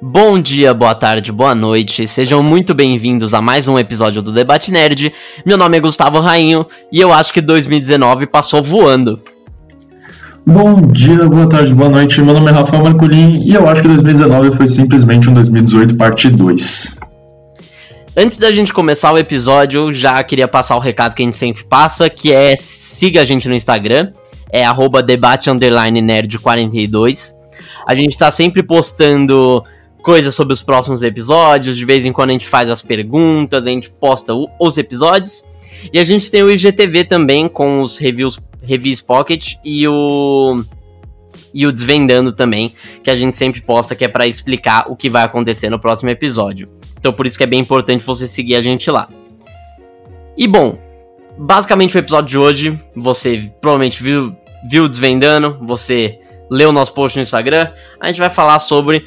Bom dia, boa tarde, boa noite, sejam muito bem-vindos a mais um episódio do Debate Nerd. Meu nome é Gustavo Rainho e eu acho que 2019 passou voando. Bom dia, boa tarde, boa noite, meu nome é Rafael Marculin e eu acho que 2019 foi simplesmente um 2018 parte 2. Antes da gente começar o episódio, já queria passar o recado que a gente sempre passa, que é siga a gente no Instagram, é arroba debate nerd 42. A gente tá sempre postando coisas sobre os próximos episódios, de vez em quando a gente faz as perguntas, a gente posta o, os episódios. E a gente tem o IGTV também com os reviews Reviews Pocket e o e o Desvendando também, que a gente sempre posta que é para explicar o que vai acontecer no próximo episódio. Então por isso que é bem importante você seguir a gente lá. E bom, basicamente o episódio de hoje, você provavelmente viu, viu Desvendando, você leu o nosso post no Instagram, a gente vai falar sobre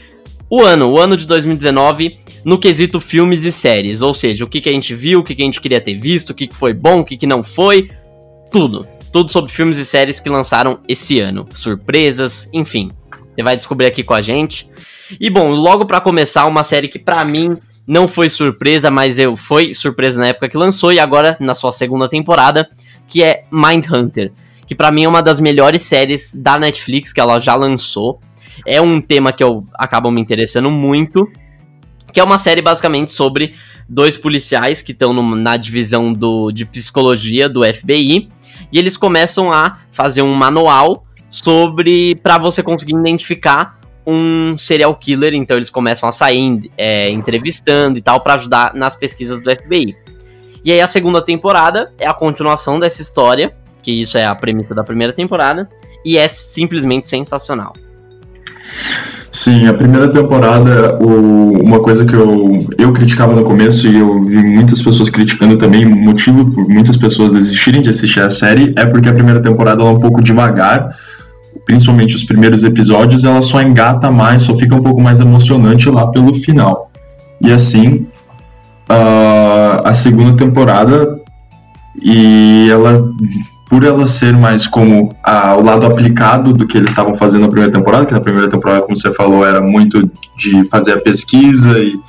o ano, o ano de 2019, no quesito filmes e séries. Ou seja, o que, que a gente viu, o que, que a gente queria ter visto, o que, que foi bom, o que, que não foi. Tudo. Tudo sobre filmes e séries que lançaram esse ano. Surpresas, enfim. Você vai descobrir aqui com a gente. E bom, logo para começar, uma série que para mim não foi surpresa, mas eu foi surpresa na época que lançou e agora na sua segunda temporada, que é Mindhunter, que para mim é uma das melhores séries da Netflix que ela já lançou. É um tema que eu acabo me interessando muito, que é uma série basicamente sobre dois policiais que estão na divisão do, de psicologia do FBI e eles começam a fazer um manual sobre para você conseguir identificar um serial killer. Então eles começam a sair é, entrevistando e tal para ajudar nas pesquisas do FBI. E aí a segunda temporada é a continuação dessa história, que isso é a premissa da primeira temporada, e é simplesmente sensacional. Sim, a primeira temporada, o, uma coisa que eu, eu criticava no começo e eu vi muitas pessoas criticando também, motivo por muitas pessoas desistirem de assistir a série é porque a primeira temporada é um pouco devagar, principalmente os primeiros episódios, ela só engata mais, só fica um pouco mais emocionante lá pelo final. E assim, a, a segunda temporada, e ela por ela ser mais como a, o lado aplicado do que eles estavam fazendo na primeira temporada, que na primeira temporada, como você falou, era muito de fazer a pesquisa e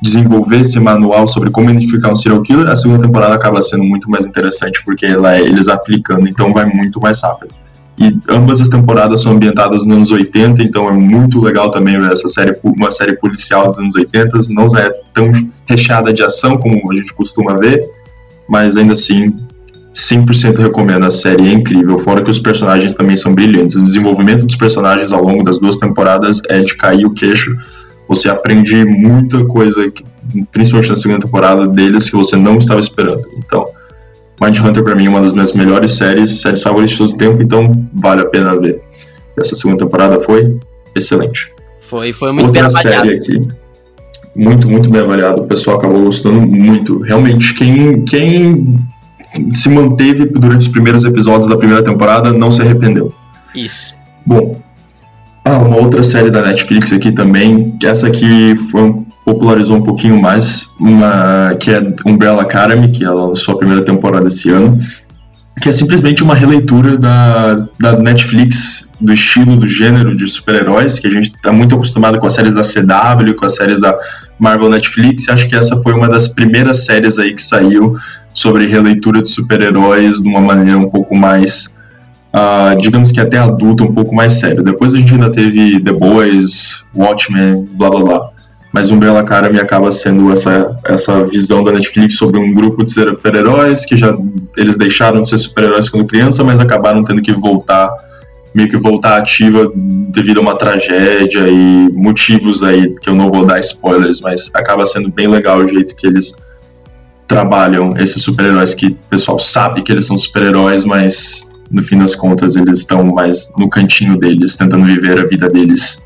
desenvolver esse manual sobre como identificar um serial killer, a segunda temporada acaba sendo muito mais interessante porque ela é eles aplicando, então vai muito mais rápido. E ambas as temporadas são ambientadas nos anos 80, então é muito legal também ver essa série, uma série policial dos anos 80, não é tão recheada de ação como a gente costuma ver, mas ainda assim 100% recomendo a série, é incrível. Fora que os personagens também são brilhantes. O desenvolvimento dos personagens ao longo das duas temporadas é de cair o queixo. Você aprende muita coisa, principalmente na segunda temporada deles, que você não estava esperando. Então, Mindhunter para mim é uma das minhas melhores séries, séries favoritas de todo o tempo, então vale a pena ver. Essa segunda temporada foi excelente. Foi, foi muito Outra bem série aqui, muito, muito bem avaliado. O pessoal acabou gostando muito. Realmente, quem, quem se manteve durante os primeiros episódios da primeira temporada, não se arrependeu. Isso. Bom, ah, uma outra série da Netflix aqui também, que essa aqui foi, popularizou um pouquinho mais, uma que é Umbrella Academy, que ela lançou a primeira temporada esse ano, que é simplesmente uma releitura da, da Netflix do estilo, do gênero de super-heróis, que a gente está muito acostumado com as séries da CW, com as séries da Marvel Netflix, e acho que essa foi uma das primeiras séries aí que saiu sobre releitura de super-heróis de uma maneira um pouco mais, uh, digamos que até adulta, um pouco mais sério. Depois a gente ainda teve The Boys, Watchmen, blá blá blá. Mas Umbrella Academy acaba sendo essa, essa visão da Netflix sobre um grupo de super-heróis que já eles deixaram de ser super-heróis quando criança, mas acabaram tendo que voltar meio que voltar ativa devido a uma tragédia e motivos aí que eu não vou dar spoilers, mas acaba sendo bem legal o jeito que eles trabalham esses super-heróis que o pessoal sabe que eles são super-heróis, mas no fim das contas eles estão mais no cantinho deles, tentando viver a vida deles.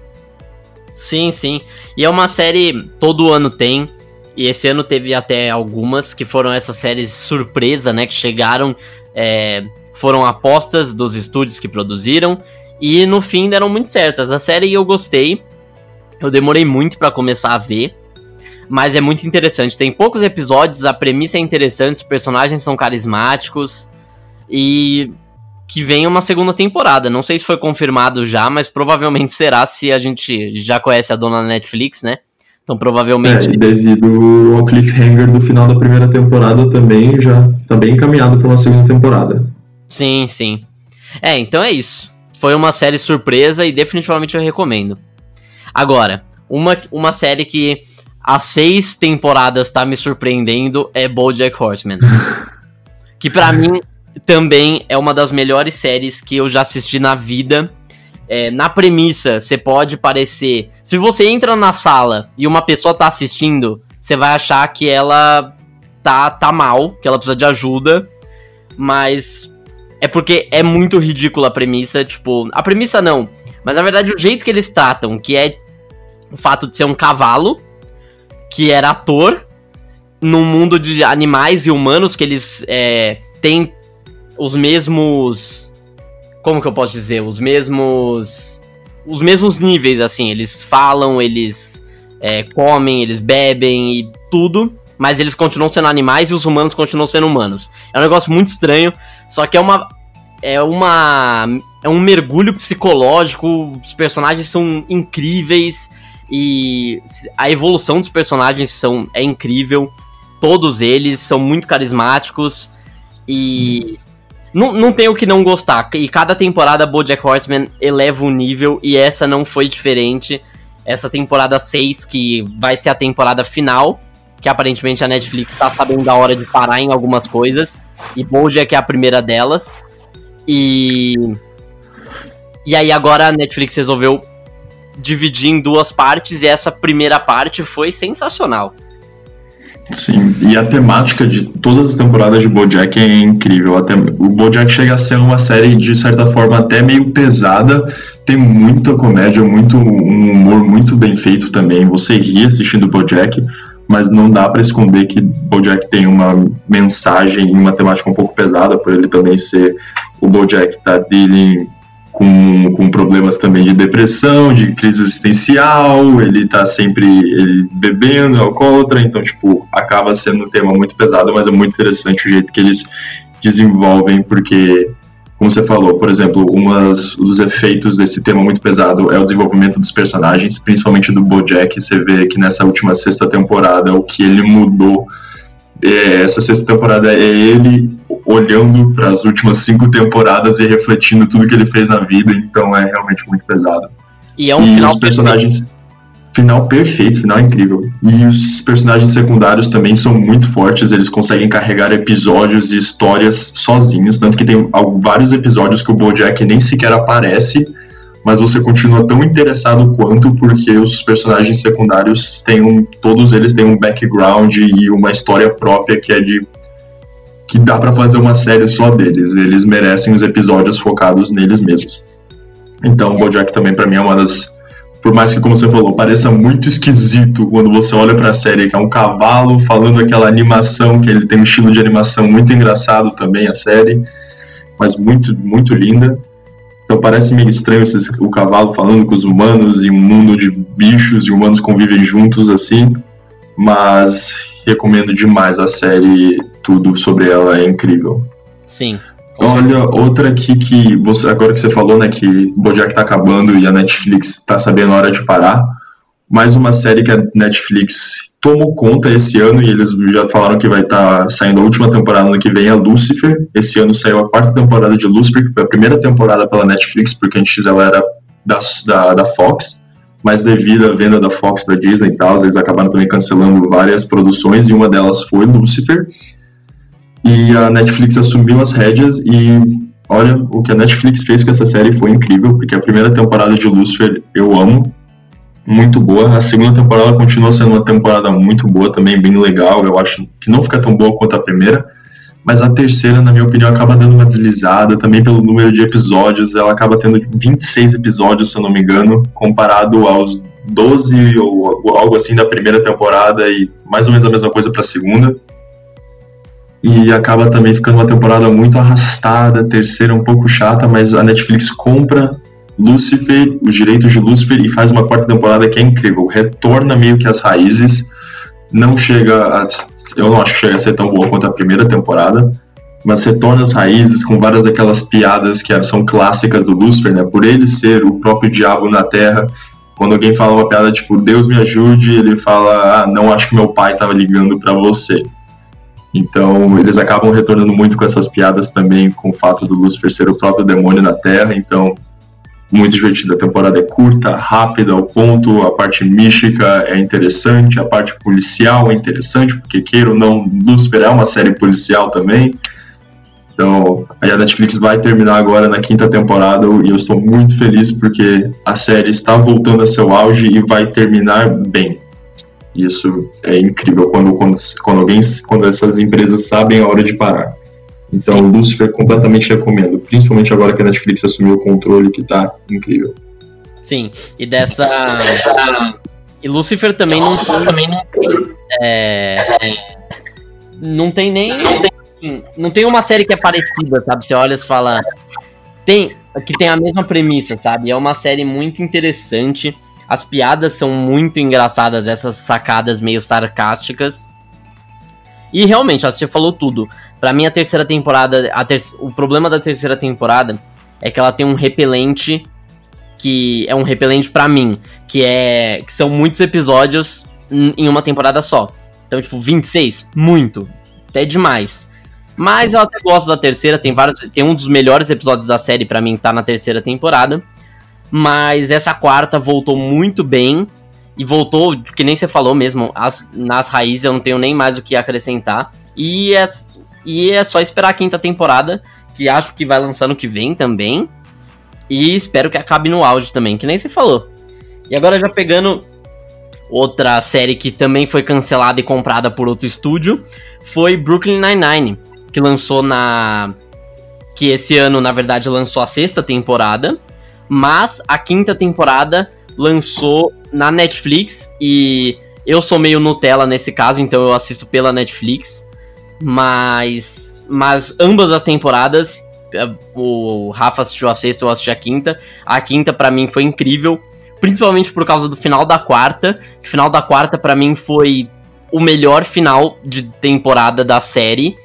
Sim, sim. E é uma série todo ano tem. E esse ano teve até algumas que foram essas séries surpresa, né? Que chegaram, é, foram apostas dos estúdios que produziram. E no fim deram muito certas. A série eu gostei. Eu demorei muito para começar a ver mas é muito interessante. Tem poucos episódios, a premissa é interessante, os personagens são carismáticos e que vem uma segunda temporada. Não sei se foi confirmado já, mas provavelmente será se a gente já conhece a dona Netflix, né? Então provavelmente. É, devido ao cliffhanger do final da primeira temporada também já tá bem encaminhado para uma segunda temporada. Sim, sim. É, então é isso. Foi uma série surpresa e definitivamente eu recomendo. Agora, uma, uma série que há seis temporadas tá me surpreendendo é BoJack Horseman. que para mim também é uma das melhores séries que eu já assisti na vida. É, na premissa, você pode parecer. Se você entra na sala e uma pessoa tá assistindo, você vai achar que ela tá, tá mal, que ela precisa de ajuda. Mas é porque é muito ridícula a premissa. Tipo, a premissa não. Mas na verdade, o jeito que eles tratam, que é o fato de ser um cavalo, que era ator, num mundo de animais e humanos, que eles é, têm os mesmos. Como que eu posso dizer? Os mesmos. Os mesmos níveis, assim. Eles falam, eles é, comem, eles bebem e tudo. Mas eles continuam sendo animais e os humanos continuam sendo humanos. É um negócio muito estranho. Só que é uma. É uma. É um mergulho psicológico. Os personagens são incríveis. E a evolução dos personagens são, é incrível. Todos eles são muito carismáticos. E não, não tem o que não gostar. E cada temporada BoJack Horseman eleva o nível e essa não foi diferente. Essa temporada 6, que vai ser a temporada final, que aparentemente a Netflix tá sabendo da hora de parar em algumas coisas. E BoJack é a primeira delas. E... E aí agora a Netflix resolveu dividir em duas partes e essa primeira parte foi sensacional. Sim, e a temática de todas as temporadas de BoJack é incrível. Até, o BoJack chega a ser uma série de certa forma até meio pesada, tem muita comédia, muito um humor muito bem feito também. Você ri assistindo BoJack, mas não dá para esconder que BoJack tem uma mensagem e uma temática um pouco pesada por ele também ser o BoJack tá dealing com, com problemas também de depressão, de crise existencial, ele tá sempre ele bebendo, alcoólatra, então, tipo, acaba sendo um tema muito pesado, mas é muito interessante o jeito que eles desenvolvem, porque, como você falou, por exemplo, um dos efeitos desse tema muito pesado é o desenvolvimento dos personagens, principalmente do Bojack, você vê que nessa última sexta temporada o que ele mudou é, essa sexta temporada é ele olhando para as últimas cinco temporadas e refletindo tudo que ele fez na vida, então é realmente muito pesado. E é um e final os personagens perfeito. final perfeito, final incrível. E os personagens secundários também são muito fortes, eles conseguem carregar episódios e histórias sozinhos, tanto que tem vários episódios que o BoJack nem sequer aparece mas você continua tão interessado quanto porque os personagens secundários têm um, todos eles têm um background e uma história própria que é de que dá para fazer uma série só deles. Eles merecem os episódios focados neles mesmos. Então, BoJack também para mim é uma das por mais que como você falou, pareça muito esquisito quando você olha para a série que é um cavalo falando aquela animação que ele tem um estilo de animação muito engraçado também a série, mas muito muito linda. Então parece meio estranho esses, o cavalo falando com os humanos e um mundo de bichos e humanos convivem juntos assim, mas recomendo demais a série, tudo sobre ela é incrível. Sim. Olha, outra aqui que você agora que você falou, né, que Bojack tá acabando e a Netflix tá sabendo a hora de parar. Mais uma série que a Netflix tomou conta esse ano e eles já falaram que vai estar tá saindo a última temporada no que vem, é Lucifer. Esse ano saiu a quarta temporada de Lucifer, que foi a primeira temporada pela Netflix, porque antes ela era da, da, da Fox, mas devido à venda da Fox para Disney e tal, eles acabaram também cancelando várias produções e uma delas foi Lucifer. E a Netflix assumiu as rédeas e olha, o que a Netflix fez com essa série foi incrível, porque a primeira temporada de Lucifer eu amo, muito boa. A segunda temporada continua sendo uma temporada muito boa também, bem legal. Eu acho que não fica tão boa quanto a primeira, mas a terceira, na minha opinião, acaba dando uma deslizada também pelo número de episódios. Ela acaba tendo 26 episódios, se eu não me engano, comparado aos 12 ou algo assim da primeira temporada e mais ou menos a mesma coisa para a segunda. E acaba também ficando uma temporada muito arrastada, terceira um pouco chata, mas a Netflix compra Lucifer, os direitos de Lucifer e faz uma quarta temporada que é incrível. Retorna meio que as raízes. Não chega a. Eu não acho que chega a ser tão boa quanto a primeira temporada, mas retorna às raízes com várias daquelas piadas que são clássicas do Lucifer, né? Por ele ser o próprio diabo na Terra, quando alguém fala uma piada tipo Deus me ajude, ele fala: "Ah, não acho que meu pai estava ligando para você". Então, eles acabam retornando muito com essas piadas também, com o fato do Lucifer ser o próprio demônio na Terra. Então, muito divertida. A temporada é curta, rápida, ao ponto. A parte mística é interessante, a parte policial é interessante, porque queira ou não, Lucifer é uma série policial também. Então, a Netflix vai terminar agora na quinta temporada e eu estou muito feliz porque a série está voltando a seu auge e vai terminar bem. Isso é incrível quando, quando, quando alguém, quando essas empresas sabem a hora de parar. Então, Sim. Lucifer completamente recomendo, principalmente agora que a Netflix assumiu o controle, que tá incrível. Sim, e dessa. e Lucifer também não, também não tem. É, não tem nem. Não tem uma série que é parecida, sabe? Você olha e fala. Tem. Que tem a mesma premissa, sabe? É uma série muito interessante. As piadas são muito engraçadas, essas sacadas meio sarcásticas. E realmente, você falou tudo. Para mim, a terceira temporada. A ter o problema da terceira temporada é que ela tem um repelente. Que é um repelente para mim. Que é. Que são muitos episódios em uma temporada só. Então, tipo, 26, muito. Até demais. Mas eu até gosto da terceira, tem vários. Tem um dos melhores episódios da série para mim tá na terceira temporada. Mas essa quarta voltou muito bem. E voltou, que nem você falou mesmo, as, nas raízes eu não tenho nem mais o que acrescentar. E é, e é só esperar a quinta temporada, que acho que vai lançar no que vem também. E espero que acabe no auge também, que nem você falou. E agora já pegando outra série que também foi cancelada e comprada por outro estúdio, foi Brooklyn Nine-Nine, que lançou na que esse ano, na verdade, lançou a sexta temporada, mas a quinta temporada lançou na Netflix e eu sou meio Nutella nesse caso, então eu assisto pela Netflix. Mas. Mas ambas as temporadas. É, o Rafa assistiu a sexta, eu assisti a quinta. A quinta, para mim, foi incrível. Principalmente por causa do final da quarta. O final da quarta, para mim, foi o melhor final de temporada da série.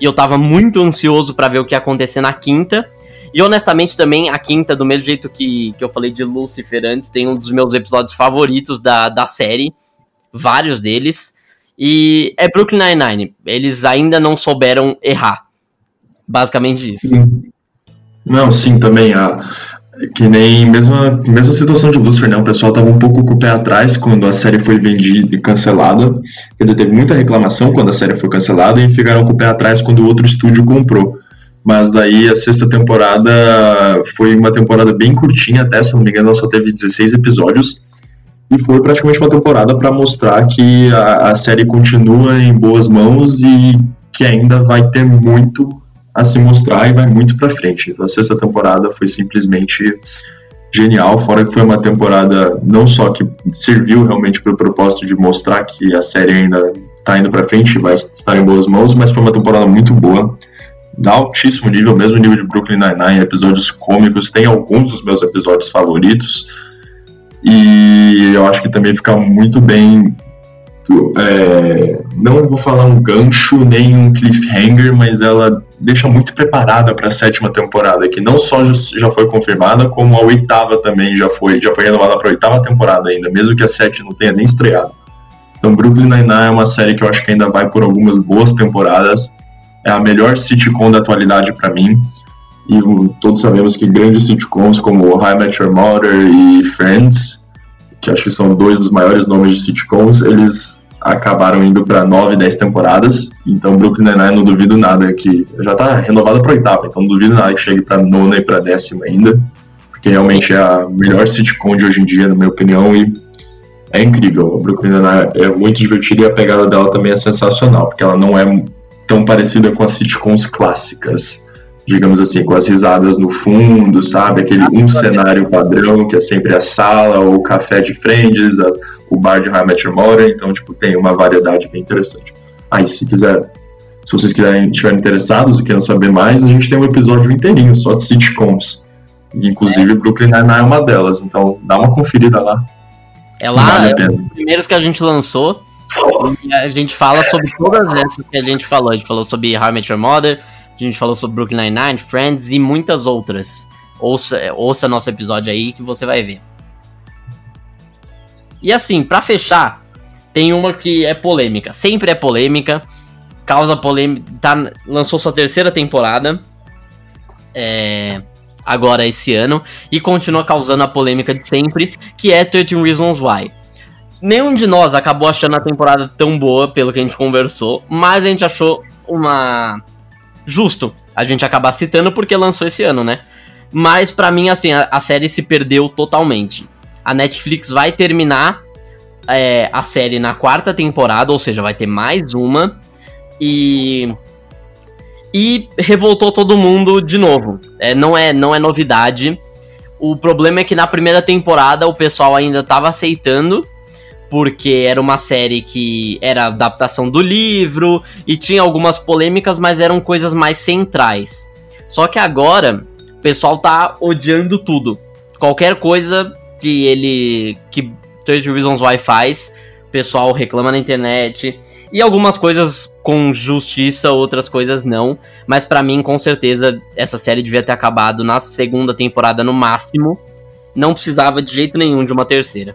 E eu tava muito ansioso para ver o que ia acontecer na quinta. E honestamente também, a quinta, do mesmo jeito que, que eu falei de Lucifer antes, tem um dos meus episódios favoritos da, da série. Vários deles. E é Brooklyn Nine-Nine. Eles ainda não souberam errar. Basicamente isso. Não, sim, também. A, que nem mesma, mesma situação de Lucifer, né? O pessoal tava um pouco com o pé atrás quando a série foi vendida e cancelada. Quer dizer, teve muita reclamação quando a série foi cancelada e ficaram com o pé atrás quando o outro estúdio comprou. Mas daí a sexta temporada foi uma temporada bem curtinha, até se não me engano, ela só teve 16 episódios e foi praticamente uma temporada para mostrar que a, a, série continua em boas mãos e que ainda vai ter muito a se mostrar e vai muito para frente. Então, a sexta temporada foi simplesmente genial, fora que foi uma temporada não só que serviu realmente para o propósito de mostrar que a série ainda está indo para frente e vai estar em boas mãos, mas foi uma temporada muito boa, de altíssimo nível, mesmo nível de Brooklyn Nine-Nine, episódios cômicos, tem alguns dos meus episódios favoritos, e eu acho que também fica muito bem. É, não vou falar um gancho nem um cliffhanger, mas ela deixa muito preparada para a sétima temporada, que não só já foi confirmada, como a oitava também já foi, já foi renovada para a oitava temporada ainda, mesmo que a sétima não tenha nem estreado. Então, Brooklyn Nine-Nine é uma série que eu acho que ainda vai por algumas boas temporadas. É a melhor sitcom da atualidade para mim. E todos sabemos que grandes sitcoms como I Met Your Mother e Friends, que acho que são dois dos maiores nomes de sitcoms, eles acabaram indo para nove, dez temporadas. Então Brooklyn Nine-Nine não duvido nada que já está renovada para oitava, então não duvido nada que chegue para nona e para décima ainda, porque realmente é a melhor sitcom de hoje em dia, na minha opinião, e é incrível. A Brooklyn Nine-Nine é muito divertida e a pegada dela também é sensacional, porque ela não é tão parecida com as sitcoms clássicas digamos assim, com as risadas no fundo, sabe? Aquele um cenário padrão, que é sempre a sala, ou o café de Friends, a, o bar de I Met Your Mother, então, tipo, tem uma variedade bem interessante. Aí, se quiser, se vocês quiserem, estiverem interessados e querem saber mais, a gente tem um episódio inteirinho só de sitcoms. Inclusive, é. Brooklyn Nine-Nine é uma delas, então dá uma conferida lá. É lá, vale é um dos primeiros que a gente lançou, e a gente fala sobre todas essas que a gente falou. A gente falou sobre How I Met Your Mother, A gente falou sobre Brooklyn Nine-Nine, Friends e muitas outras. Ouça, ouça nosso episódio aí que você vai ver. E assim, para fechar, tem uma que é polêmica. Sempre é polêmica. Causa polêmica. Tá, lançou sua terceira temporada. É, agora esse ano. E continua causando a polêmica de sempre. Que é 13 Reasons Why. Nenhum de nós acabou achando a temporada tão boa, pelo que a gente conversou. Mas a gente achou uma. Justo a gente acabar citando porque lançou esse ano, né? Mas para mim, assim, a, a série se perdeu totalmente. A Netflix vai terminar é, a série na quarta temporada, ou seja, vai ter mais uma. E. E revoltou todo mundo de novo. É, não, é, não é novidade. O problema é que na primeira temporada o pessoal ainda estava aceitando, porque era uma série que era adaptação do livro e tinha algumas polêmicas, mas eram coisas mais centrais. Só que agora o pessoal tá odiando tudo. Qualquer coisa que ele. que 30 Reasons Why faz, o pessoal reclama na internet. E algumas coisas com justiça, outras coisas não. Mas para mim, com certeza, essa série devia ter acabado na segunda temporada no máximo. Não precisava de jeito nenhum de uma terceira.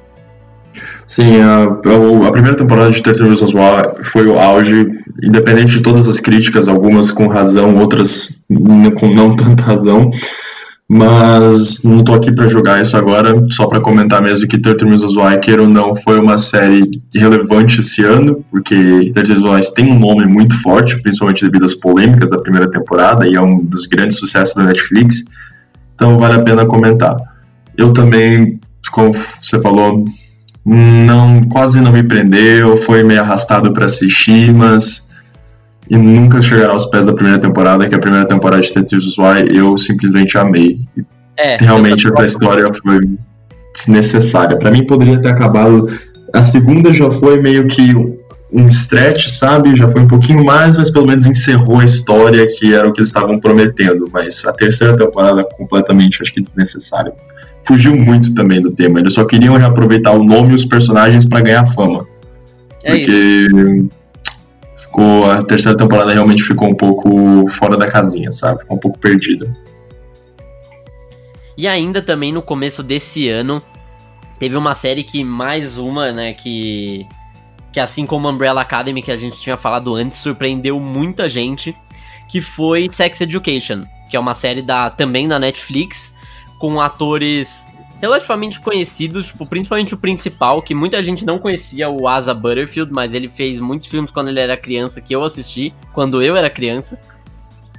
Sim, a, a, primeira temporada de 30 Reasons Why foi o auge, independente de todas as críticas, algumas com razão, outras com não tanta razão. Mas não tô aqui para jogar isso agora, só para comentar mesmo que 30 Reasons Why, queira ou não, foi uma série relevante esse ano, porque 30 Reasons Why tem um nome muito forte, principalmente devido às polêmicas da primeira temporada, e é um dos grandes sucessos da Netflix, então vale a pena comentar. Eu também, como você falou, não quase não me prendeu, foi meio arrastado para assistir, mas e nunca chegará aos pés da primeira temporada, que a primeira temporada de Ted Why eu simplesmente amei. É, Realmente a história foi desnecessária. Para mim poderia ter acabado. A segunda já foi meio que um stretch, sabe? Já foi um pouquinho mais, mas pelo menos encerrou a história que era o que eles estavam prometendo. Mas a terceira temporada completamente, acho que desnecessária. Fugiu muito também do tema. Eles só queriam reaproveitar o nome e os personagens para ganhar fama. É porque isso ficou a terceira temporada realmente ficou um pouco fora da casinha, sabe? Ficou um pouco perdida. E ainda também no começo desse ano teve uma série que mais uma, né, que que assim como Umbrella Academy que a gente tinha falado antes, surpreendeu muita gente, que foi Sex Education, que é uma série da também da Netflix com atores relativamente conhecidos, tipo, principalmente o principal, que muita gente não conhecia, o Asa Butterfield, mas ele fez muitos filmes quando ele era criança que eu assisti, quando eu era criança.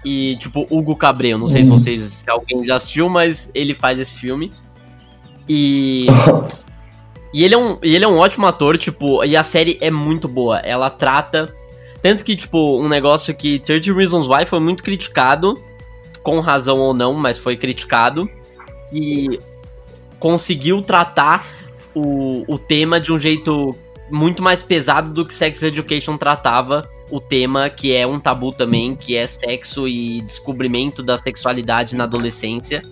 E, tipo, Hugo Cabreu, não sei se uhum. vocês, se alguém já assistiu, mas ele faz esse filme. E. e ele é, um, ele é um ótimo ator, tipo, e a série é muito boa. Ela trata. Tanto que, tipo, um negócio que 30 Reasons Why foi muito criticado, com razão ou não, mas foi criticado. E conseguiu tratar o, o tema de um jeito muito mais pesado do que Sex Education tratava o tema que é um tabu também, que é sexo e descobrimento da sexualidade na adolescência.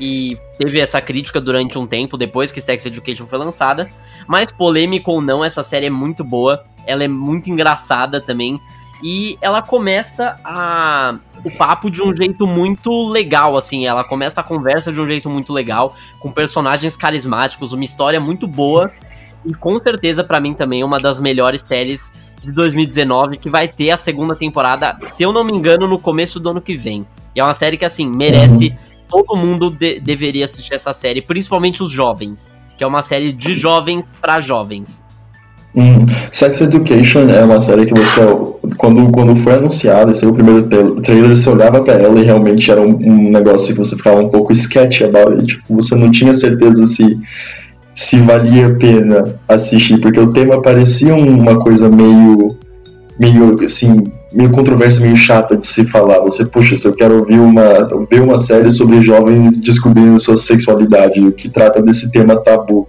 E teve essa crítica durante um tempo depois que Sex Education foi lançada. Mas polêmico ou não, essa série é muito boa. Ela é muito engraçada também. E ela começa a o papo de um jeito muito legal, assim. Ela começa a conversa de um jeito muito legal, com personagens carismáticos, uma história muito boa. E com certeza, para mim, também uma das melhores séries de 2019, que vai ter a segunda temporada, se eu não me engano, no começo do ano que vem. E é uma série que, assim, merece. Uhum. Todo mundo de deveria assistir essa série, principalmente os jovens. Que é uma série de jovens para jovens. Hum. Sex Education é uma série que você, quando, quando foi anunciada, esse é o primeiro trailer, você olhava para ela e realmente era um, um, negócio que você ficava um pouco sketchy about it. Tipo, você não tinha certeza se, se valia a pena assistir, porque o tema parecia uma coisa meio, meio assim, meio controversa, meio chata de se falar. Você, puxa, se eu quero ouvir uma, ver uma série sobre jovens descobrindo sua sexualidade, o que trata desse tema tabu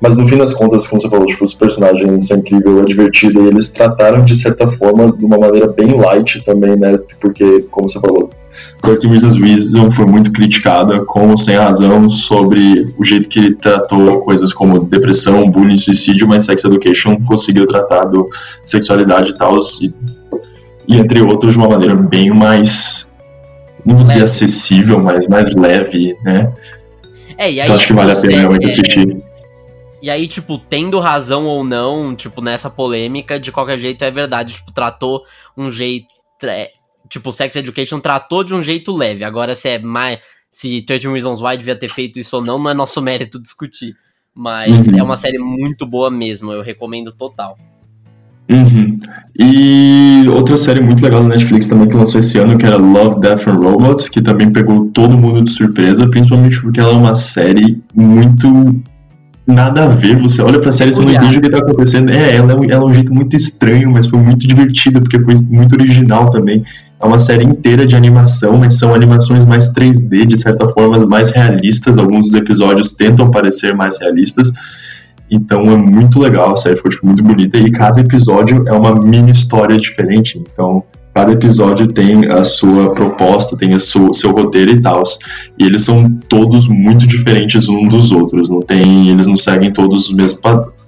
mas no fim das contas, como você falou, tipo, os personagens são incrível, é divertido, e eles trataram de certa forma de uma maneira bem light também, né? Porque, como você falou, 13 Reasons Reason foi muito criticada, com sem razão, sobre o jeito que tratou coisas como depressão, bullying, suicídio, mas Sex Education conseguiu tratar do sexualidade e tal, e e entre outros de uma maneira bem mais, não vou dizer acessível, mas mais leve, né? É, e aí, então acho que vale a pena realmente é... assistir. E aí, tipo, tendo razão ou não, tipo, nessa polêmica, de qualquer jeito é verdade. Tipo, tratou um jeito. É, tipo, Sex Education tratou de um jeito leve. Agora, se é mais. Se 13 Reasons Why devia ter feito isso ou não, não é nosso mérito discutir. Mas uhum. é uma série muito boa mesmo, eu recomendo total. Uhum. E outra série muito legal da Netflix também que lançou esse ano, que era Love, Death and Robots, que também pegou todo mundo de surpresa, principalmente porque ela é uma série muito nada a ver. Você olha pra série e você não entende o que tá acontecendo. É, ela é, um, ela é um jeito muito estranho, mas foi muito divertida, porque foi muito original também. É uma série inteira de animação, mas são animações mais 3D, de certa forma, mais realistas. Alguns dos episódios tentam parecer mais realistas. Então é muito legal, a série ficou tipo, muito bonita. E cada episódio é uma mini história diferente. Então cada episódio tem a sua proposta, tem o seu, seu roteiro e tal. E eles são todos muito diferentes um dos outros. Não tem, eles não seguem todos o mesmo,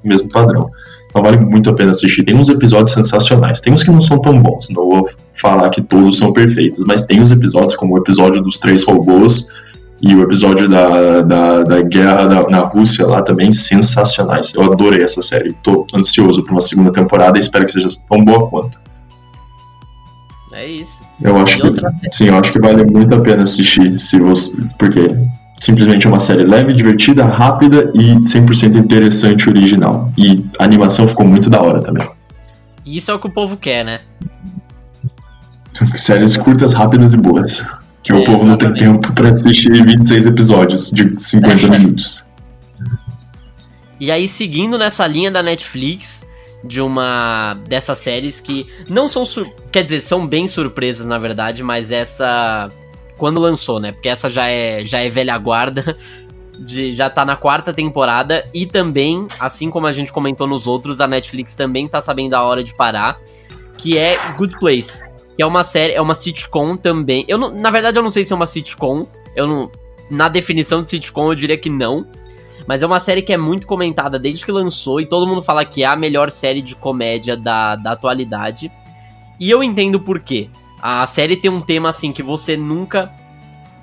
mesmo padrão. Então vale muito a pena assistir. Tem uns episódios sensacionais. Tem uns que não são tão bons. Não vou falar que todos são perfeitos, mas tem os episódios, como o episódio dos três robôs e o episódio da, da, da guerra da, na Rússia lá também, sensacionais. Eu adorei essa série. Tô ansioso para uma segunda temporada e espero que seja tão boa quanto. É isso. Eu acho que, sim, eu acho que vale muito a pena assistir, se você, porque simplesmente é uma série leve, divertida, rápida e 100% interessante original. E a animação ficou muito da hora também. Isso é o que o povo quer, né? Séries curtas, rápidas e boas. Que é, o povo exatamente. não tem tempo para assistir 26 episódios de 50 minutos. E aí, seguindo nessa linha da Netflix, de uma dessas séries que não são quer dizer são bem surpresas na verdade mas essa quando lançou né? Porque essa já é já é velha guarda de, já tá na quarta temporada e também assim como a gente comentou nos outros a Netflix também tá sabendo a hora de parar que é Good Place que é uma série é uma sitcom também. Eu não, na verdade eu não sei se é uma sitcom eu não na definição de sitcom eu diria que não mas é uma série que é muito comentada desde que lançou e todo mundo fala que é a melhor série de comédia da, da atualidade. E eu entendo por quê. A série tem um tema assim que você nunca.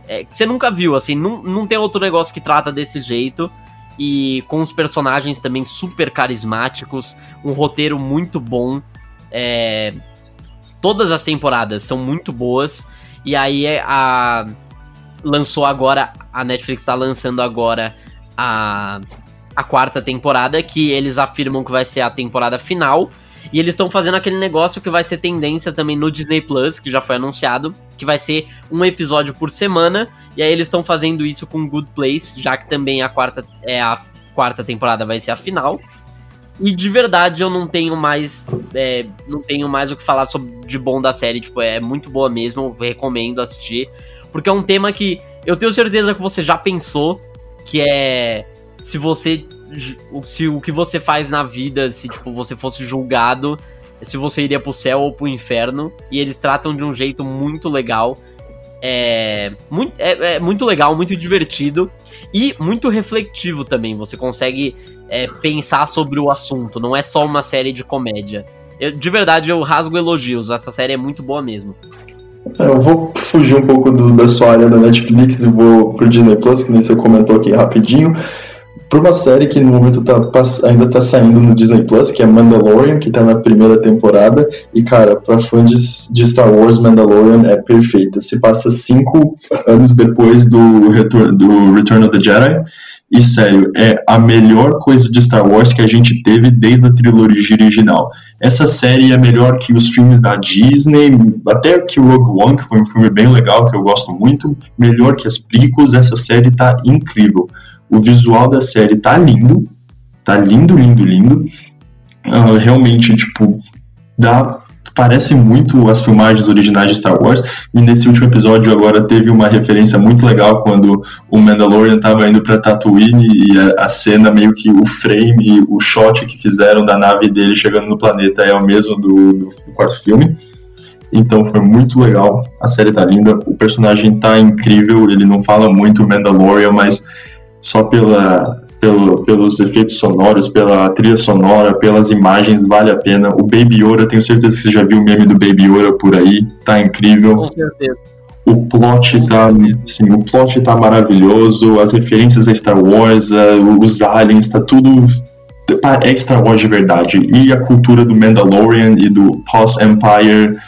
É, que você nunca viu, assim, não, não tem outro negócio que trata desse jeito. E com os personagens também super carismáticos, um roteiro muito bom. É, todas as temporadas são muito boas. E aí é a. Lançou agora. A Netflix tá lançando agora a, a quarta temporada, que eles afirmam que vai ser a temporada final. E eles estão fazendo aquele negócio que vai ser tendência também no Disney Plus, que já foi anunciado, que vai ser um episódio por semana. E aí eles estão fazendo isso com Good Place, já que também a quarta é a quarta temporada vai ser a final. E de verdade eu não tenho mais é, não tenho mais o que falar sobre de bom da série, tipo, é muito boa mesmo, recomendo assistir, porque é um tema que eu tenho certeza que você já pensou que é se você se o que você faz na vida, se tipo você fosse julgado, se você iria pro céu ou pro inferno, e eles tratam de um jeito muito legal. É muito, é, é muito legal, muito divertido e muito refletivo também. Você consegue é, pensar sobre o assunto, não é só uma série de comédia. Eu, de verdade, eu rasgo elogios, essa série é muito boa mesmo. É, eu vou fugir um pouco do, da sua área da Netflix e vou pro Disney Plus, que nem você comentou aqui rapidinho. Por uma série que no momento tá, ainda tá saindo no Disney Plus, que é Mandalorian, que tá na primeira temporada. E, cara, pra fãs de Star Wars, Mandalorian é perfeita. Se passa cinco anos depois do, Return, do Return of the Jedi. E sério, é a melhor coisa de Star Wars que a gente teve desde a trilogia original. Essa série é melhor que os filmes da Disney, até que o Rogue One, que foi um filme bem legal, que eu gosto muito, melhor que as prequels, essa série tá incrível. O visual da série tá lindo, tá lindo, lindo, lindo. Uh, realmente, tipo, dá parece muito as filmagens originais de Star Wars. E nesse último episódio agora teve uma referência muito legal quando o Mandalorian estava indo para Tatooine e a, a, cena meio que o frame, o shot que fizeram da nave dele chegando no planeta é o mesmo do, do, do quarto filme. Então foi muito legal. A série tá linda, o personagem tá incrível, ele não fala muito Mandalorian, mas só pela pelo, pelos efeitos sonoros, pela trilha sonora, pelas imagens, vale a pena. O Baby Yoda, tenho certeza que você já viu o meme do Baby Yoda por aí, tá incrível. Com certeza. O plot tá, assim, o plot tá maravilhoso, as referências a Star Wars, os aliens, tá tudo é Star Wars de verdade. E a cultura do Mandalorian e do Post-Empire, uh,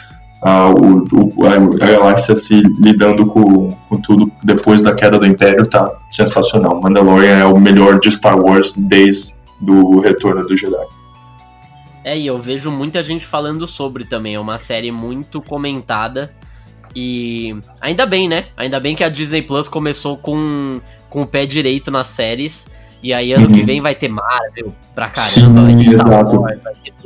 o, o, a, galáxia se lidando com, com, tudo depois da queda do Império, tá sensacional. Mandalorian é o melhor de Star Wars desde o retorno do Jedi. É, e eu vejo muita gente falando sobre também. É uma série muito comentada. E ainda bem, né? Ainda bem que a Disney Plus começou com, com o pé direito nas séries. E aí ano uhum. que vem vai ter Marvel pra caramba. Sim, exato. Wars,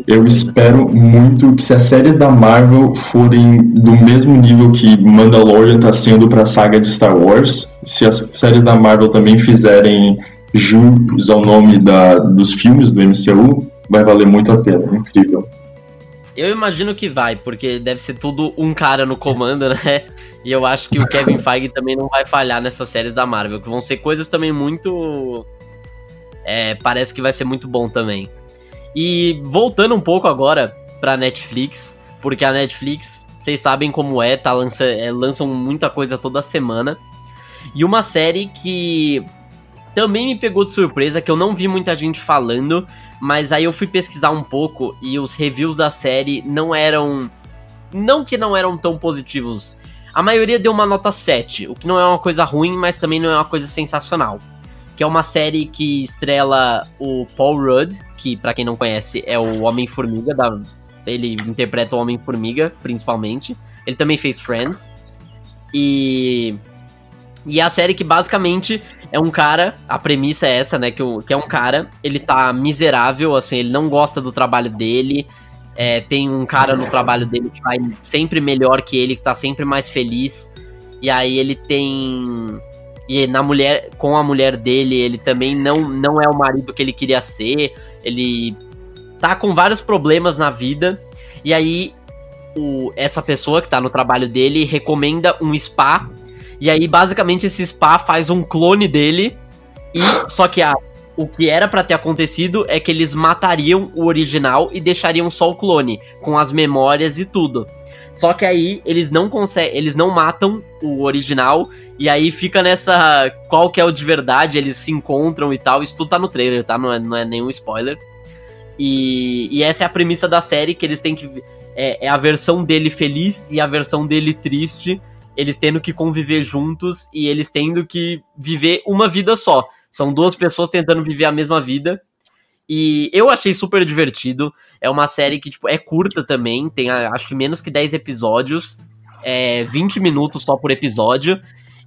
Eu espero muito que se as séries da Marvel forem do mesmo nível que Mandalorian tá sendo pra saga de Star Wars, se as séries da Marvel também fizerem jus ao nome da, dos filmes do MCU, vai valer muito a pena. Incrível. Eu imagino que vai, porque deve ser tudo um cara no comando, né? E eu acho que o Kevin Feige também não vai falhar nessas séries da Marvel, que vão ser coisas também muito é, parece que vai ser muito bom também. E voltando um pouco agora pra Netflix, porque a Netflix, vocês sabem como é, tá lança, é, lançam muita coisa toda semana. E uma série que também me pegou de surpresa, que eu não vi muita gente falando, mas aí eu fui pesquisar um pouco e os reviews da série não eram. Não que não eram tão positivos. A maioria deu uma nota 7, o que não é uma coisa ruim, mas também não é uma coisa sensacional que é uma série que estrela o Paul Rudd, que para quem não conhece é o Homem-Formiga, da... ele interpreta o Homem-Formiga, principalmente. Ele também fez Friends. E e é a série que basicamente é um cara, a premissa é essa, né, que, o, que é um cara, ele tá miserável, assim, ele não gosta do trabalho dele, é, tem um cara no trabalho dele que vai sempre melhor que ele, que tá sempre mais feliz, e aí ele tem e na mulher, com a mulher dele, ele também não, não é o marido que ele queria ser. Ele tá com vários problemas na vida. E aí, o, essa pessoa que tá no trabalho dele recomenda um spa. E aí, basicamente, esse spa faz um clone dele. E só que a, o que era para ter acontecido é que eles matariam o original e deixariam só o clone, com as memórias e tudo. Só que aí eles não conseguem, eles não matam o original e aí fica nessa qual que é o de verdade, eles se encontram e tal. Isso tudo tá no trailer, tá? Não é, não é nenhum spoiler. E, e essa é a premissa da série que eles têm que é, é a versão dele feliz e a versão dele triste, eles tendo que conviver juntos e eles tendo que viver uma vida só. São duas pessoas tentando viver a mesma vida e eu achei super divertido. É uma série que, tipo, é curta também. Tem, acho que, menos que 10 episódios. É 20 minutos só por episódio.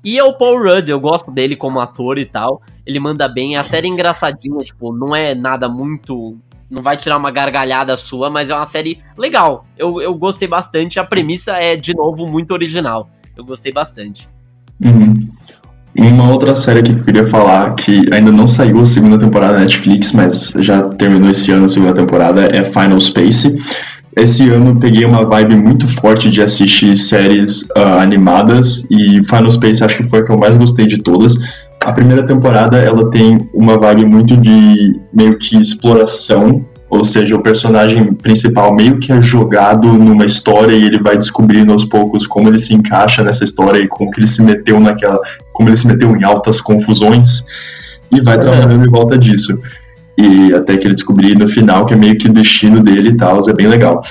E é o Paul Rudd, eu gosto dele como ator e tal. Ele manda bem. A série é engraçadinha, tipo, não é nada muito. Não vai tirar uma gargalhada sua, mas é uma série legal. Eu, eu gostei bastante. A premissa é, de novo, muito original. Eu gostei bastante. Uhum. Uma outra série que eu queria falar, que ainda não saiu a segunda temporada da Netflix, mas já terminou esse ano a segunda temporada, é Final Space. Esse ano eu peguei uma vibe muito forte de assistir séries uh, animadas e Final Space acho que foi a que eu mais gostei de todas. A primeira temporada ela tem uma vibe muito de meio que exploração ou seja, o personagem principal meio que é jogado numa história e ele vai descobrindo aos poucos como ele se encaixa nessa história e como que ele se meteu naquela, como ele se meteu em altas confusões e vai trabalhando em volta disso. E até que ele descobrir no final que é meio que o destino dele e tal, é bem legal.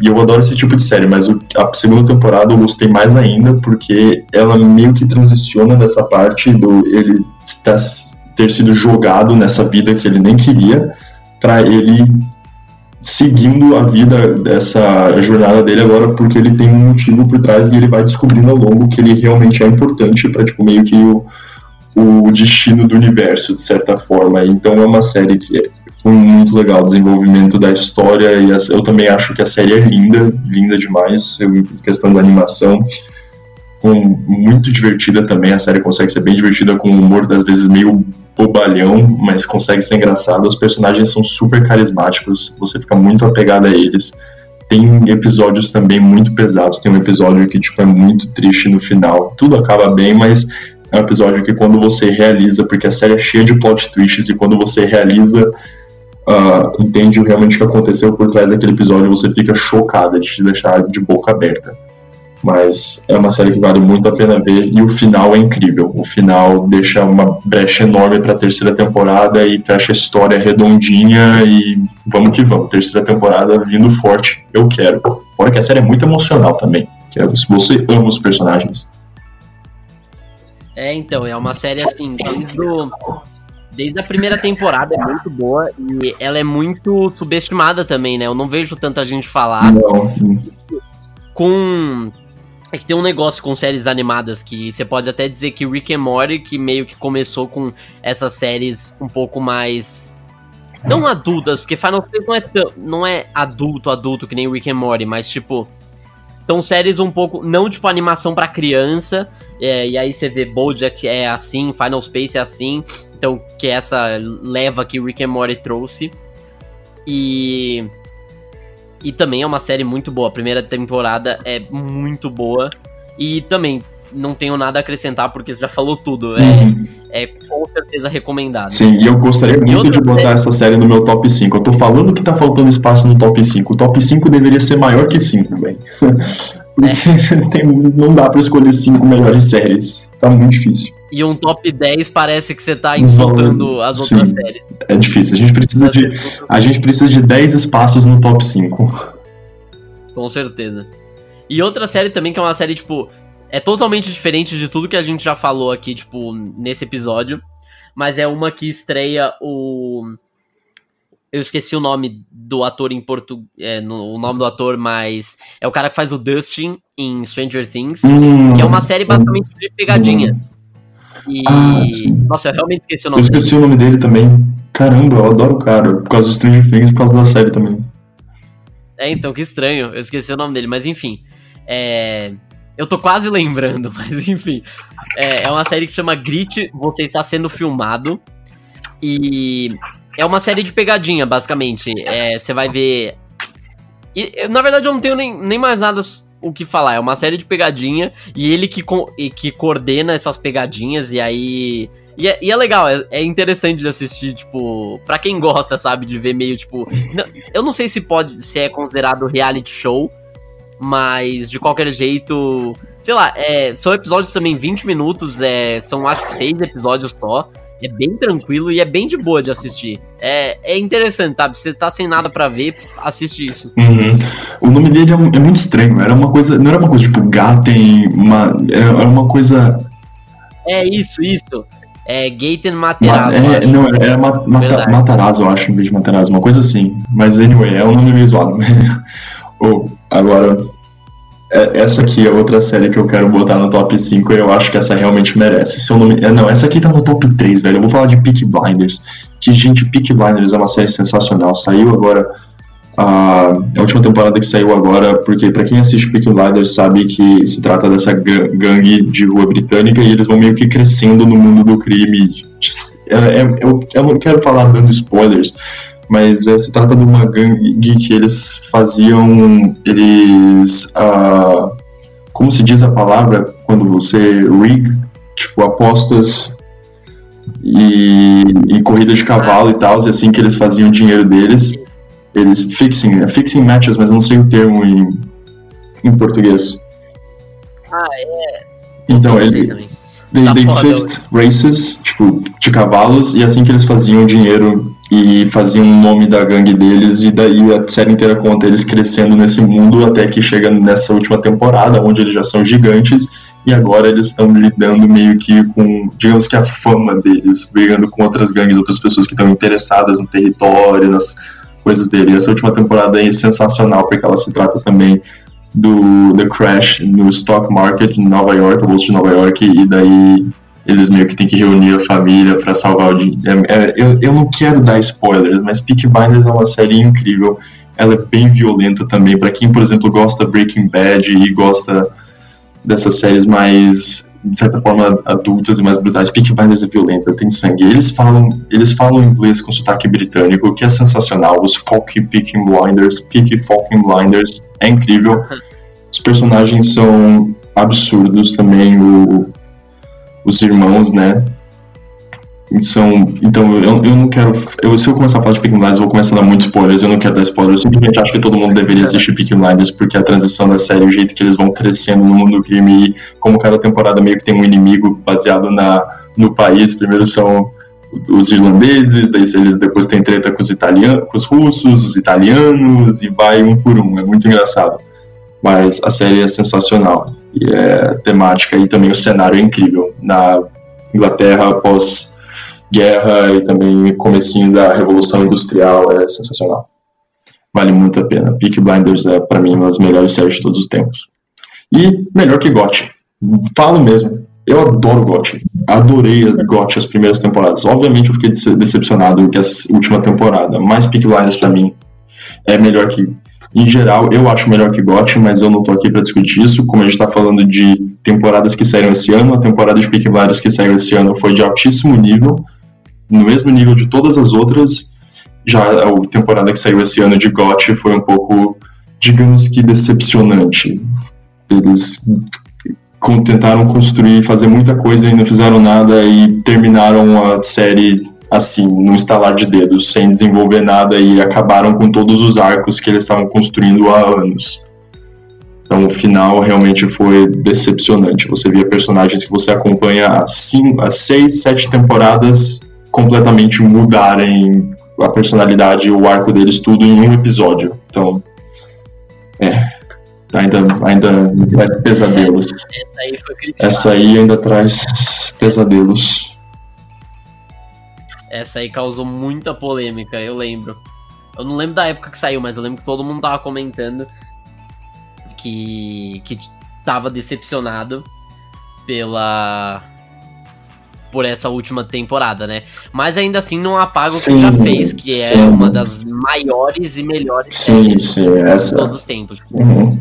E eu adoro esse tipo de série, mas a segunda temporada eu gostei mais ainda porque ela meio que transiciona nessa parte do ele ter sido jogado nessa vida que ele nem queria para ele seguindo a vida dessa jornada dele agora porque ele tem um motivo por trás e ele vai descobrindo ao longo que ele realmente é importante para tipo meio que o, o destino do universo de certa forma. Então é uma série que foi muito legal o desenvolvimento da história e eu também acho que a série é linda linda demais em questão da animação com, muito divertida também a série consegue ser bem divertida com humor às vezes meio bobalhão, mas consegue ser engraçado. Os personagens são super carismáticos, você fica muito apegado a eles. Tem episódios também muito pesados. Tem um episódio que tipo, é muito triste no final. Tudo acaba bem, mas é um episódio que quando você realiza, porque a série é cheia de plot twists, e quando você realiza, uh, entende realmente o que aconteceu por trás daquele episódio, você fica chocada de te deixar de boca aberta. Mas é uma série que vale muito a pena ver e o final é incrível. O final deixa uma brecha enorme para a terceira temporada e fecha a história redondinha e vamos que vamos. Terceira temporada vindo forte, eu quero. Fora que a série é muito emocional também. Quero, se você ama os personagens. É, então, é uma série assim, desde, o, desde a primeira temporada é muito boa e ela é muito subestimada também, né? Eu não vejo tanta gente falar. Não. Com é que tem um negócio com séries animadas que você pode até dizer que Rick and Morty, que meio que começou com essas séries um pouco mais. Não adultas, porque Final Fantasy não é, tão, não é adulto, adulto que nem Rick and Morty, mas tipo. São séries um pouco. Não tipo animação para criança. É, e aí você vê Bojack é assim, Final Space é assim. Então, que é essa leva que Rick and Morty trouxe. E e também é uma série muito boa. A primeira temporada é muito boa. E também não tenho nada a acrescentar porque você já falou tudo. É, uhum. é com certeza recomendado. Sim, e eu gostaria muito de botar série... essa série no meu top 5. Eu tô falando que tá faltando espaço no top 5. O top 5 deveria ser maior que 5, velho. É. não dá pra escolher 5 melhores séries. Tá muito difícil. E um top 10 parece que você tá insultando as outras Sim, séries. É difícil. A gente precisa de a gente precisa de 10 espaços no top 5. Com certeza. E outra série também que é uma série tipo é totalmente diferente de tudo que a gente já falou aqui, tipo, nesse episódio, mas é uma que estreia o eu esqueci o nome do ator em português, é, o nome do ator, mas é o cara que faz o Dustin em Stranger Things, hum, que é uma série basicamente de pegadinha. Hum. E. Ah, Nossa, eu realmente esqueci o nome Eu esqueci dele. o nome dele também. Caramba, eu adoro o cara. Por causa do Stranger Things e por causa da série também. É, então, que estranho. Eu esqueci o nome dele. Mas enfim. É. Eu tô quase lembrando, mas enfim. É, é uma série que chama Grit, você está sendo filmado. E é uma série de pegadinha, basicamente. É, você vai ver. E, na verdade, eu não tenho nem, nem mais nada o que falar. É uma série de pegadinha e ele que, que coordena essas pegadinhas e aí. E é, e é legal, é, é, interessante de assistir, tipo, pra quem gosta, sabe, de ver meio, tipo. Não, eu não sei se pode, se é considerado reality show, mas de qualquer jeito. Sei lá, é, são episódios também 20 minutos, é, são acho que seis episódios só. É bem tranquilo e é bem de boa de assistir. É, é interessante, sabe? Você tá sem nada para ver, assiste isso. Uhum. O nome dele é, é, muito estranho. Era uma coisa. Não era uma coisa tipo Gaten, uma, era uma coisa. É isso, isso. É Gaten Materazzo. Ma, é, não, era ma, mata, Matarazzo, eu acho, em vez de Materazzo, uma coisa assim. Mas anyway, é um nome meio zoado. oh, agora, é, essa aqui é outra série que eu quero botar no top 5 e eu acho que essa realmente merece. Seu nome, é, não, essa aqui tá no top 3, velho. Eu vou falar de Peak Blinders. Que, gente, Peak Blinders é uma série sensacional. Saiu agora. A, a última temporada que saiu agora, porque para quem assiste Peak Blinders sabe que se trata dessa gangue de rua britânica e eles vão meio que crescendo no mundo do crime. É, é, eu não quero falar dando spoilers, mas é, se trata de uma gangue que eles faziam, eles, uh, como se diz a palavra quando você rig, tipo apostas e, e corrida de cavalo e tal, e assim que eles faziam o dinheiro deles, eles fixing, é fixing matches, mas não sei o termo em, em português. Ah, é. Então, ele, They, tá they fixed races, tipo, de cavalos, e assim que eles faziam dinheiro e faziam o nome da gangue deles, e daí a série inteira conta eles crescendo nesse mundo até que chega nessa última temporada, onde eles já são gigantes, e agora eles estão lidando meio que com, digamos que a fama deles, brigando com outras gangues, outras pessoas que estão interessadas no território, nas coisas dele. E essa última temporada é sensacional, porque ela se trata também do The Crash no stock market em Nova York, bolsa de Nova York, e daí eles meio que tem que reunir a família para salvar o dinheiro. É, é, eu, eu não quero dar spoilers, mas Peaky Blinders é uma série incrível. Ela é bem violenta também. para quem, por exemplo, gosta Breaking Bad e gosta dessas séries mais, de certa forma, adultas e mais brutais, Peaky Blinders é violenta, tem sangue. Eles falam, eles falam inglês com sotaque britânico, o que é sensacional. Os Folk Peaky Blinders, Peaky Fucking Blinders, é incrível. Os personagens são absurdos também. O, os irmãos, né? São, então, eu, eu não quero. Eu, se eu começar a falar de Peaky Blinders, eu vou começar a dar muitos spoilers. Eu não quero dar spoilers. Eu simplesmente acho que todo mundo deveria assistir Peaky Blinders, porque a transição da série, o jeito que eles vão crescendo no mundo do crime, e como cada temporada meio que tem um inimigo baseado na, no país. Primeiro são os irlandeses, daí eles depois têm treta com os italianos, com os russos, os italianos, e vai um por um. É muito engraçado. Mas a série é sensacional. E é temática e também o cenário é incrível. Na Inglaterra, após guerra e também comecinho da Revolução Industrial, é sensacional. Vale muito a pena. Peak Blinders é, para mim, uma das melhores séries de todos os tempos. E melhor que GOT. Falo mesmo. Eu adoro GOT. Adorei GOT as primeiras temporadas. Obviamente eu fiquei decepcionado com essa última temporada, mas Peak Blinders para mim é melhor que em geral, eu acho melhor que GOT, mas eu não tô aqui para discutir isso. Como a gente tá falando de temporadas que saíram esse ano, a temporada de Peak Blinders que saiu esse ano foi de altíssimo nível no mesmo nível de todas as outras. Já a temporada que saiu esse ano de GOT foi um pouco, digamos que decepcionante. Eles tentaram construir, fazer muita coisa e não fizeram nada e terminaram a série assim, num estalar de dedos, sem desenvolver nada e acabaram com todos os arcos que eles estavam construindo há anos. Então o final realmente foi decepcionante. Você via personagens que você acompanha há, cinco, há seis, sete temporadas completamente mudarem a personalidade o arco deles tudo em um episódio. Então, é. Ainda, ainda traz pesadelos. Essa aí, Essa aí ainda traz pesadelos. Essa aí causou muita polêmica, eu lembro. Eu não lembro da época que saiu, mas eu lembro que todo mundo tava comentando que, que tava decepcionado pela por essa última temporada, né? Mas ainda assim não apaga o que já fez, que é sim. é uma das maiores e melhores sim, séries sim, essa... de todos os tempos. Uhum.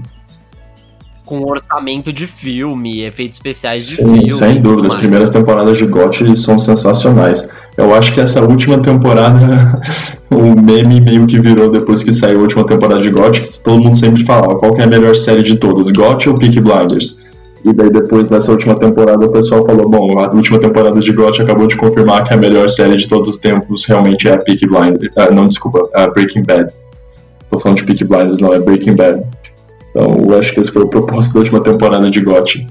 Com orçamento de filme, efeitos especiais de sim, filme. Sem dúvida, as primeiras temporadas de GOT são sensacionais. Eu acho que essa última temporada, o meme meio que virou depois que saiu a última temporada de GOT, que todo mundo sempre falava qual é a melhor série de todas, GOT ou Peak Blinders? E daí depois dessa última temporada o pessoal falou, bom, a última temporada de GOT acabou de confirmar que a melhor série de todos os tempos realmente é a Peaky Blinders. Uh, não, desculpa, a Breaking Bad. Tô falando de Peaky Blinders, não, é Breaking Bad. Então eu acho que esse foi o propósito da última temporada de GOT.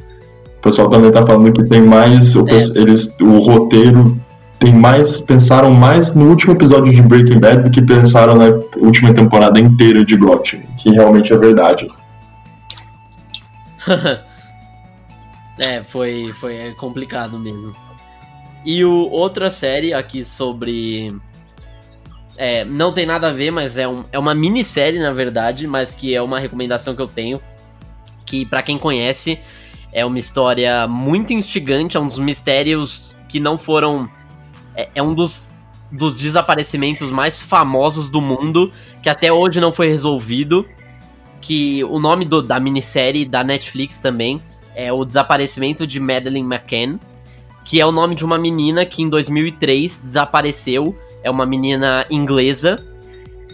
O pessoal também tá falando que tem mais. O, é. eles, o roteiro tem mais. Pensaram mais no último episódio de Breaking Bad do que pensaram na última temporada inteira de GOT. Que realmente é verdade. É, foi, foi complicado mesmo. E o outra série aqui sobre. É, não tem nada a ver, mas é, um, é uma minissérie, na verdade, mas que é uma recomendação que eu tenho. Que, para quem conhece, é uma história muito instigante, é um dos mistérios que não foram. É, é um dos, dos desaparecimentos mais famosos do mundo, que até hoje não foi resolvido. Que o nome do, da minissérie da Netflix também é o desaparecimento de Madeleine McCann, que é o nome de uma menina que em 2003 desapareceu. É uma menina inglesa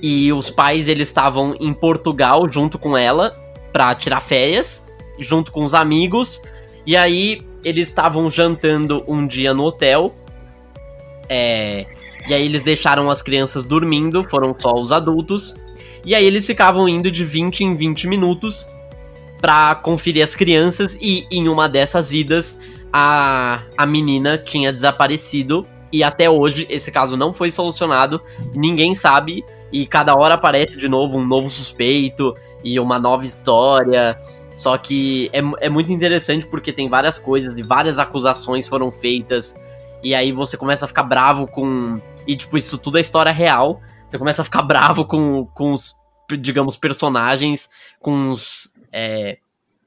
e os pais eles estavam em Portugal junto com ela para tirar férias, junto com os amigos. E aí eles estavam jantando um dia no hotel. É, e aí eles deixaram as crianças dormindo, foram só os adultos. E aí eles ficavam indo de 20 em 20 minutos para conferir as crianças e em uma dessas idas a, a menina tinha desaparecido e até hoje esse caso não foi solucionado, ninguém sabe e cada hora aparece de novo um novo suspeito e uma nova história. Só que é, é muito interessante porque tem várias coisas e várias acusações foram feitas e aí você começa a ficar bravo com. E tipo, isso tudo é história real. Você começa a ficar bravo com, com os, digamos, personagens, com os é,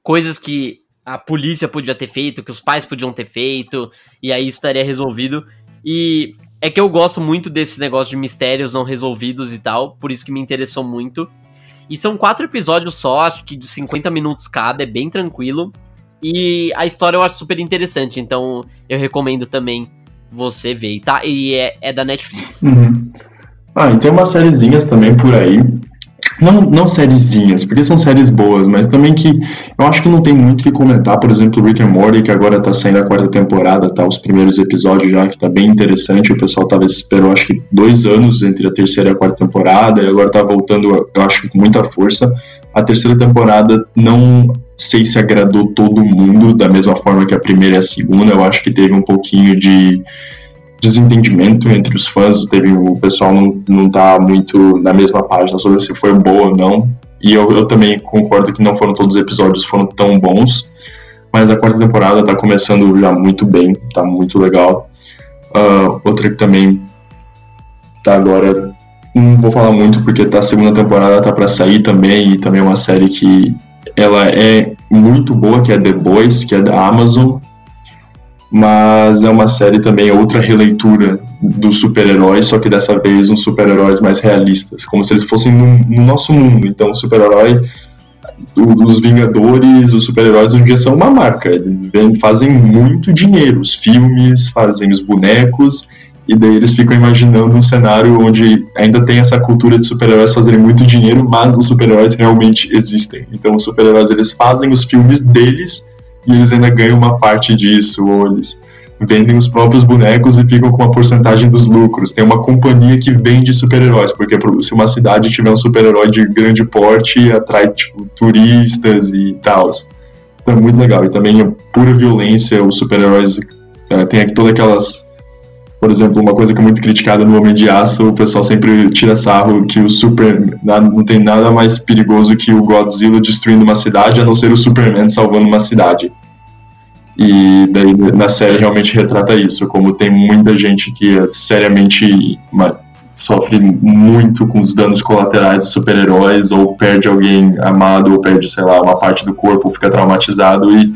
coisas que a polícia podia ter feito, que os pais podiam ter feito, e aí isso estaria resolvido. E é que eu gosto muito desse negócio de mistérios não resolvidos e tal, por isso que me interessou muito. E são quatro episódios só, acho que de 50 minutos cada, é bem tranquilo. E a história eu acho super interessante, então eu recomendo também você ver, tá? E é, é da Netflix. Uhum. Ah, e tem umas sériezinhas também por aí não, não sériezinhas, porque são séries boas, mas também que eu acho que não tem muito que comentar. Por exemplo, Rick and Morty, que agora tá saindo a quarta temporada, tá? Os primeiros episódios já, que tá bem interessante. O pessoal tava esperou, acho que dois anos entre a terceira e a quarta temporada, e agora tá voltando, eu acho, com muita força. A terceira temporada não sei se agradou todo mundo da mesma forma que a primeira e a segunda. Eu acho que teve um pouquinho de desentendimento entre os fãs, teve o pessoal não, não tá muito na mesma página sobre se foi boa ou não. E eu, eu também concordo que não foram todos os episódios foram tão bons, mas a quarta temporada tá começando já muito bem, tá muito legal. Uh, outra que também tá agora, não vou falar muito porque tá a segunda temporada tá para sair também e também é uma série que ela é muito boa, que é The Boys, que é da Amazon, mas é uma série também, outra releitura dos super-heróis, só que dessa vez uns super-heróis mais realistas, como se eles fossem no, no nosso mundo. Então, o super-herói, os Vingadores, os super-heróis hoje em dia são uma marca, eles vem, fazem muito dinheiro, os filmes, fazem os bonecos, e daí eles ficam imaginando um cenário onde ainda tem essa cultura de super-heróis fazerem muito dinheiro, mas os super-heróis realmente existem. Então, os super-heróis eles fazem os filmes deles e eles ainda ganham uma parte disso, ou eles vendem os próprios bonecos e ficam com uma porcentagem dos lucros. Tem uma companhia que vende super-heróis, porque se uma cidade tiver um super-herói de grande porte, atrai tipo, turistas e tal. Então é muito legal. E também é pura violência, os super-heróis é, tem aqui todas aquelas. Por exemplo, uma coisa que é muito criticada no Homem de Aço, o pessoal sempre tira sarro que o Super. Não tem nada mais perigoso que o Godzilla destruindo uma cidade, a não ser o Superman salvando uma cidade. E daí na série realmente retrata isso, como tem muita gente que seriamente sofre muito com os danos colaterais dos super-heróis, ou perde alguém amado, ou perde, sei lá, uma parte do corpo, ou fica traumatizado e,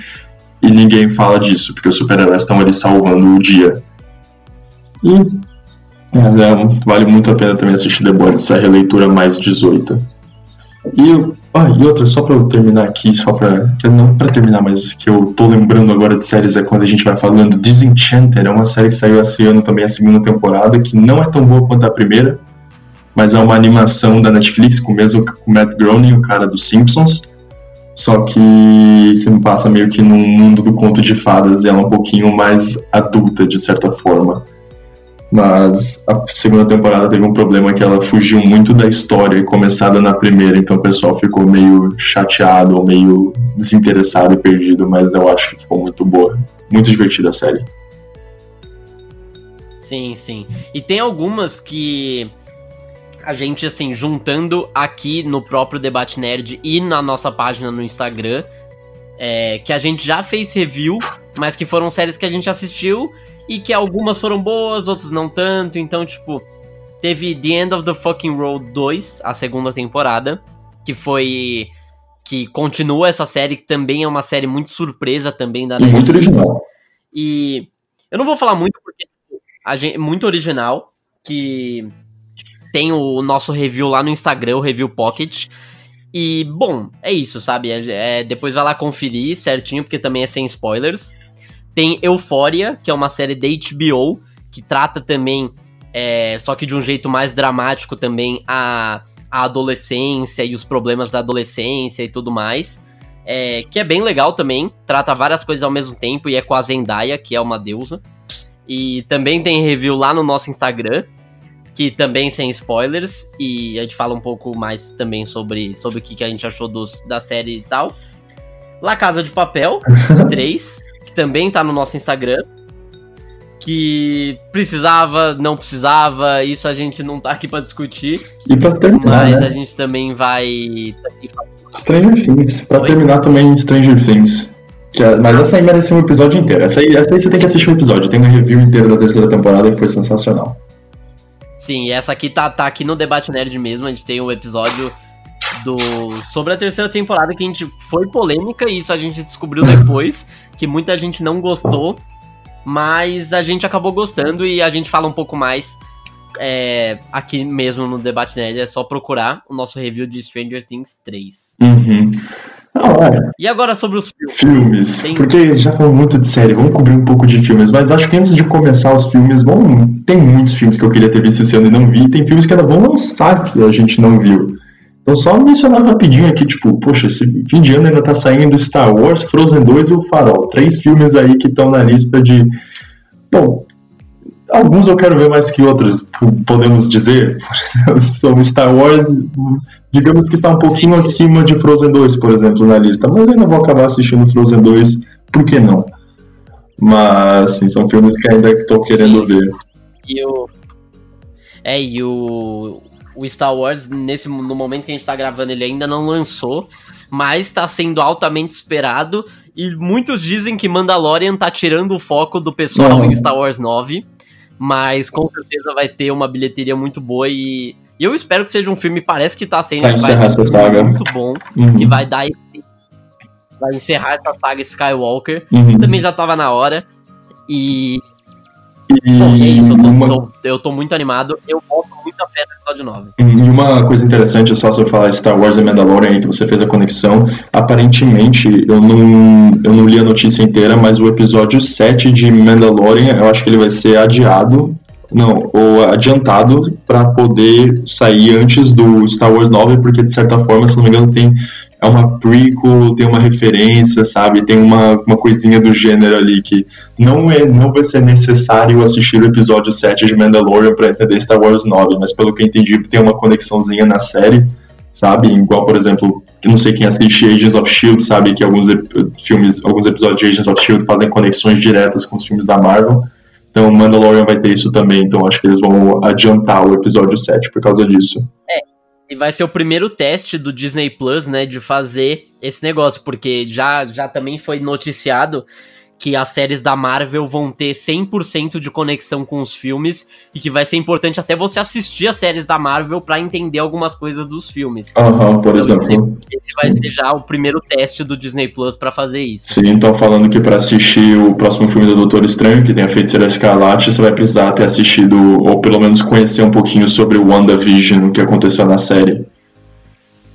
e ninguém fala disso, porque os super-heróis estão ali salvando o dia. E é, vale muito a pena também assistir The Boys, essa releitura mais 18. E ah, e outra, só pra eu terminar aqui, só pra. Não pra terminar, mas que eu tô lembrando agora de séries é quando a gente vai falando. Disenchanted é uma série que saiu esse ano também, a segunda temporada, que não é tão boa quanto a primeira, mas é uma animação da Netflix com o mesmo com Matt Groening, o cara dos Simpsons. Só que se passa meio que num mundo do conto de fadas e ela é um pouquinho mais adulta, de certa forma. Mas a segunda temporada teve um problema que ela fugiu muito da história começada na primeira, então o pessoal ficou meio chateado ou meio desinteressado e perdido, mas eu acho que ficou muito boa. Muito divertida a série. Sim, sim. E tem algumas que a gente, assim, juntando aqui no próprio Debate Nerd e na nossa página no Instagram, é, que a gente já fez review, mas que foram séries que a gente assistiu e que algumas foram boas, outras não tanto. Então, tipo, teve The End of the Fucking Road 2, a segunda temporada, que foi que continua essa série que também é uma série muito surpresa também da Netflix. Muito original. E eu não vou falar muito porque a gente muito original que tem o nosso review lá no Instagram, o Review Pocket. E, bom, é isso, sabe? É, é, depois vai lá conferir certinho, porque também é sem spoilers. Tem Euphoria, que é uma série da HBO, que trata também, é, só que de um jeito mais dramático também, a, a adolescência e os problemas da adolescência e tudo mais. É, que é bem legal também, trata várias coisas ao mesmo tempo e é com a Zendaya, que é uma deusa. E também tem review lá no nosso Instagram, que também sem spoilers, e a gente fala um pouco mais também sobre, sobre o que, que a gente achou dos, da série e tal. La Casa de Papel 3, que também tá no nosso Instagram. Que precisava, não precisava, isso a gente não tá aqui para discutir. E pra terminar. Mas né? a gente também vai. Stranger Things. Pra Oi? terminar também Stranger Things. É, mas essa aí merece um episódio inteiro. Essa aí, essa aí você tem Sim. que assistir um episódio. Tem uma review inteira da terceira temporada que foi sensacional. Sim, e essa aqui tá, tá aqui no Debate Nerd mesmo. A gente tem o um episódio do sobre a terceira temporada que a gente foi polêmica e isso a gente descobriu depois que muita gente não gostou, mas a gente acabou gostando e a gente fala um pouco mais é, aqui mesmo no Debate Nerd, é só procurar o nosso review de Stranger Things 3. Uhum. É. E agora sobre os filmes? Filmes. Tem... Porque já falou muito de série, vamos cobrir um pouco de filmes, mas acho que antes de começar os filmes, bom, tem muitos filmes que eu queria ter visto esse ano e não vi, tem filmes que ainda vão lançar que a gente não viu. Então, só mencionar rapidinho aqui, tipo, poxa, esse fim de ano ainda tá saindo Star Wars, Frozen 2 e o Farol. Três filmes aí que estão na lista de. Bom, alguns eu quero ver mais que outros, podemos dizer. São Star Wars, digamos que está um pouquinho acima de Frozen 2, por exemplo, na lista. Mas eu ainda vou acabar assistindo Frozen 2, por que não? Mas, sim, são filmes que ainda estou querendo sim. ver. E o. É, e o o Star Wars, nesse, no momento que a gente tá gravando, ele ainda não lançou, mas está sendo altamente esperado. E muitos dizem que Mandalorian tá tirando o foco do pessoal uhum. em Star Wars 9. Mas com certeza vai ter uma bilheteria muito boa e eu espero que seja um filme, parece que tá sendo, vai ser um saga. muito bom, uhum. que vai dar vai encerrar essa saga Skywalker. Uhum. Também já tava na hora. E e, Bom, e é isso, eu tô, uma... tô, eu tô muito animado. Eu boto episódio 9. E uma coisa interessante, só sobre falar Star Wars e Mandalorian, que você fez a conexão. Aparentemente, eu não, eu não li a notícia inteira, mas o episódio 7 de Mandalorian, eu acho que ele vai ser adiado. Não, ou adiantado para poder sair antes do Star Wars 9, porque de certa forma, se não me engano, tem é uma prequel, tem uma referência, sabe? Tem uma, uma coisinha do gênero ali que não é não vai ser necessário assistir o episódio 7 de Mandalorian para entender Star Wars 9, mas pelo que eu entendi, tem uma conexãozinha na série, sabe? Igual, por exemplo, não sei quem assiste Agents of Shield, sabe que alguns filmes, alguns episódios de Agents of Shield fazem conexões diretas com os filmes da Marvel. Então, Mandalorian vai ter isso também, então acho que eles vão adiantar o episódio 7 por causa disso. É, e vai ser o primeiro teste do Disney Plus, né, de fazer esse negócio, porque já, já também foi noticiado que as séries da Marvel vão ter 100% de conexão com os filmes e que vai ser importante até você assistir as séries da Marvel para entender algumas coisas dos filmes. Aham, uhum, por então, exemplo. Esse, esse vai ser já o primeiro teste do Disney Plus para fazer isso. Sim, então falando que para assistir o próximo filme do Doutor Estranho, que tem a Feiticeira Escarlate, você vai precisar ter assistido ou pelo menos conhecer um pouquinho sobre o WandaVision, o que aconteceu na série.